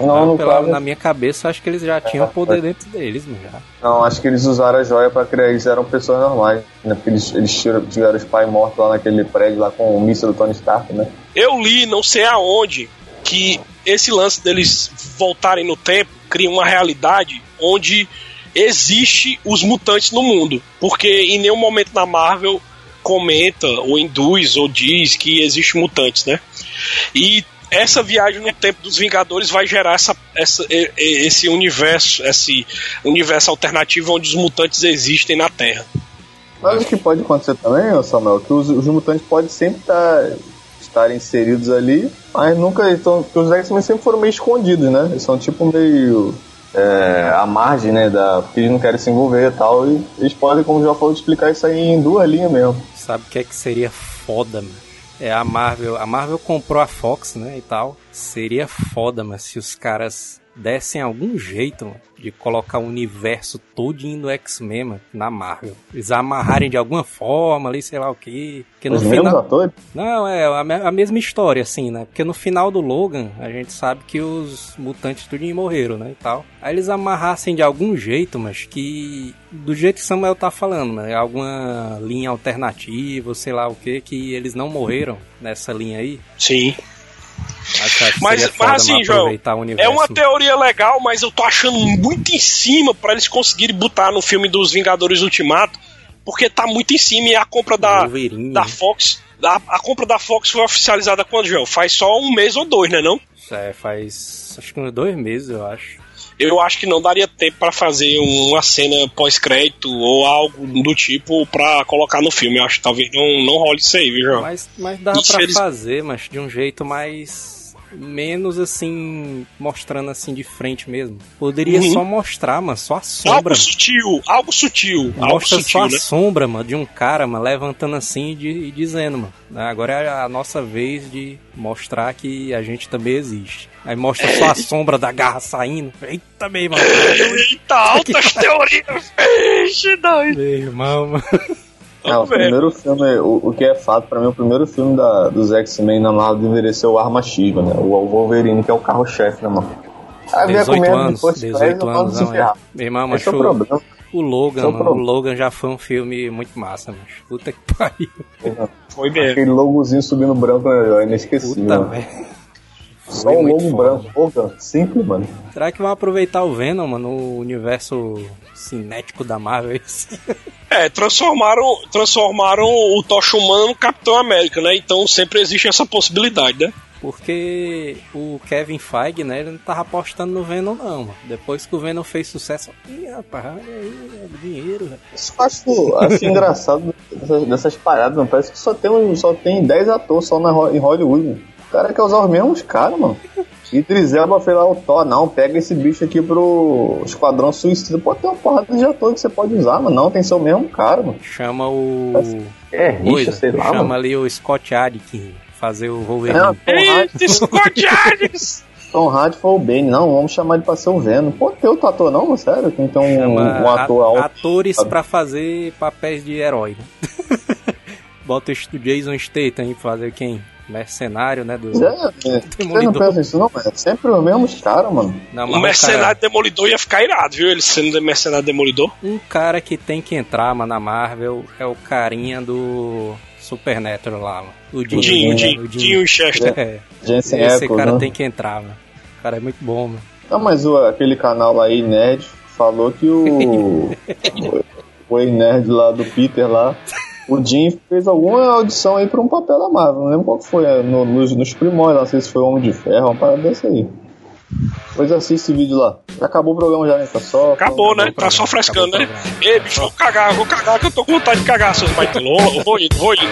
Não, no pela- caso, na minha cabeça, acho que eles já tinham É, poder dentro deles, já. não, acho que eles usaram a joia pra criar. Eles eram pessoas normais, né? Porque eles, eles tiveram os pais mortos lá naquele prédio lá com o míssil do Tony Stark, né? Eu li, não sei aonde, que esse lance deles voltarem no tempo cria uma realidade onde existe os mutantes no mundo. Porque em nenhum momento na Marvel comenta, ou induz, ou diz que existe mutantes, né? E essa viagem no tempo dos Vingadores vai gerar essa, essa, esse universo, esse universo alternativo onde os mutantes existem na Terra. Mas o que pode acontecer também, Samuel, que os, os mutantes podem sempre estar, estar inseridos ali, mas nunca. Porque os X-Men sempre foram meio escondidos, né? Eles são tipo meio. É, à margem, né? Da, porque eles não querem se envolver e tal. E eles podem, como já falou, explicar isso aí em duas linhas mesmo. Sabe o que é que seria foda, mano? É a Marvel. A Marvel comprou a Fox, né? E tal. Seria foda, mas se os caras dessem algum jeito mano, de colocar o universo todinho do X-Men mano, na Marvel. Eles amarrarem de alguma forma ali, sei lá o quê. No Os mesmos final... atores? Não, é a, me- a mesma história, assim, né? Porque no final do Logan, a gente sabe que os mutantes tudinho morreram, né? E tal. Aí eles amarrassem de algum jeito, mas que. Do jeito que Samuel tá falando, né? Alguma linha alternativa, sei lá o que, que eles não morreram nessa linha aí. Sim. Mas, mas assim, João, é uma teoria legal, mas eu tô achando muito em cima pra eles conseguirem botar no filme dos Vingadores Ultimato, porque tá muito em cima e a compra da, da né? Fox. A, a compra da Fox foi oficializada quando, João? Faz só um mês ou dois, né? Não? É, faz. Acho que uns dois meses, eu acho. Eu acho que não daria tempo pra fazer uma cena pós-crédito ou algo do tipo pra colocar no filme. Eu acho que talvez não, não role isso aí, viu, João? Mas, mas dava pra Infeliz- fazer, mas de um jeito mais. Menos assim, mostrando assim de frente mesmo. Poderia Uhum. só mostrar, mano, só a sombra. Algo mano. sutil, algo sutil, algo Mostra sutil, só a né? sombra, mano, de um cara, mano, levantando assim e, e dizendo, mano. Agora é a nossa vez de mostrar que a gente também existe. Aí mostra só a sombra da garra saindo. Eita, meu irmão. Eita, altas teorias! Vixe, doido! Meu irmão, mano. É, o primeiro filme, o, o que é fato pra mim, o primeiro filme da, dos X-Men na Marvel deveria ser o Arma X, né? O, o Wolverine, que é o carro-chefe, né, mano? Aí vinha 18 comendo anos, depois 18 anos, não, é. Meu irmão, mas é o o, problema. o Logan, é o mano, o. Logan já foi um filme muito massa, mano. Puta que pariu. Foi mesmo. Aquele logozinho subindo branco é inesquecível. Puta, mano. velho. Só Foi o muito logo foda, branco, Logan, simples, mano. Será que vão aproveitar o Venom, mano, no universo cinético da Marvel? É, transformaram, transformaram o Tocha Humano no Capitão América, né? Então sempre existe essa possibilidade, né? Porque o Kevin Feige, né, ele não tava apostando no Venom, não, mano. Depois que o Venom fez sucesso, ih, rapaz, olha aí, é dinheiro, velho. Isso eu acho, acho engraçado dessas, dessas paradas, mano. Parece que só tem, um- só tem 10 atores só na, em Hollywood, mano. O cara quer usar os mesmos caras, mano. Idris Elba fez lá o Thor, não, pega esse bicho aqui pro Esquadrão Suicida. Pô, tem uma porrada de ator que você pode usar, mano. Não, tem que ser o mesmo cara, mano. Chama o. É, rixa, Coisa, sei lá, chama mano. ali o Scott Adkins fazer o Wolverine. É, Eita, Scott Adams! Tom Hardy foi o Bane. Não, vamos chamar ele pra ser o Venom. Pô, tem outro ator não, mano? Sério? Tem então um, um ator a- alto. atores pra fazer papéis de herói. né? Bota o Jason Statham aí pra fazer quem? Mercenário, né? Do... É, é, você não pensa isso não, mano. É sempre os mesmos caras, mano. Não, mas O um Mercenário cara- Demolidor ia ficar irado, viu? Ele sendo Mercenário Demolidor. Um cara que tem que entrar, mano, na Marvel é o carinha do Supernatural lá, mano. O Dinho. Dinho, né? Dinho, O Dinho Chester. É. Jensen Esse cara né? tem que entrar, mano. O cara é muito bom, mano. Não, mas o, aquele canal aí, Nerd, falou que o. o ex-nerd lá do Peter lá. O Jim fez alguma audição aí pra um papel da Marvel. Não lembro qual que foi. é, No, nos, nos primórdios, não sei se foi Homem de Ferro, uma parada dessa aí. Pois assiste esse vídeo lá. Já acabou o programa já, né? Tá só. Acabou, né? Acabou Tá só frescando, né? Ei, bicho, vou cagar, vou cagar, que eu tô com vontade de cagar, seus baitolô. Vou indo, vou indo.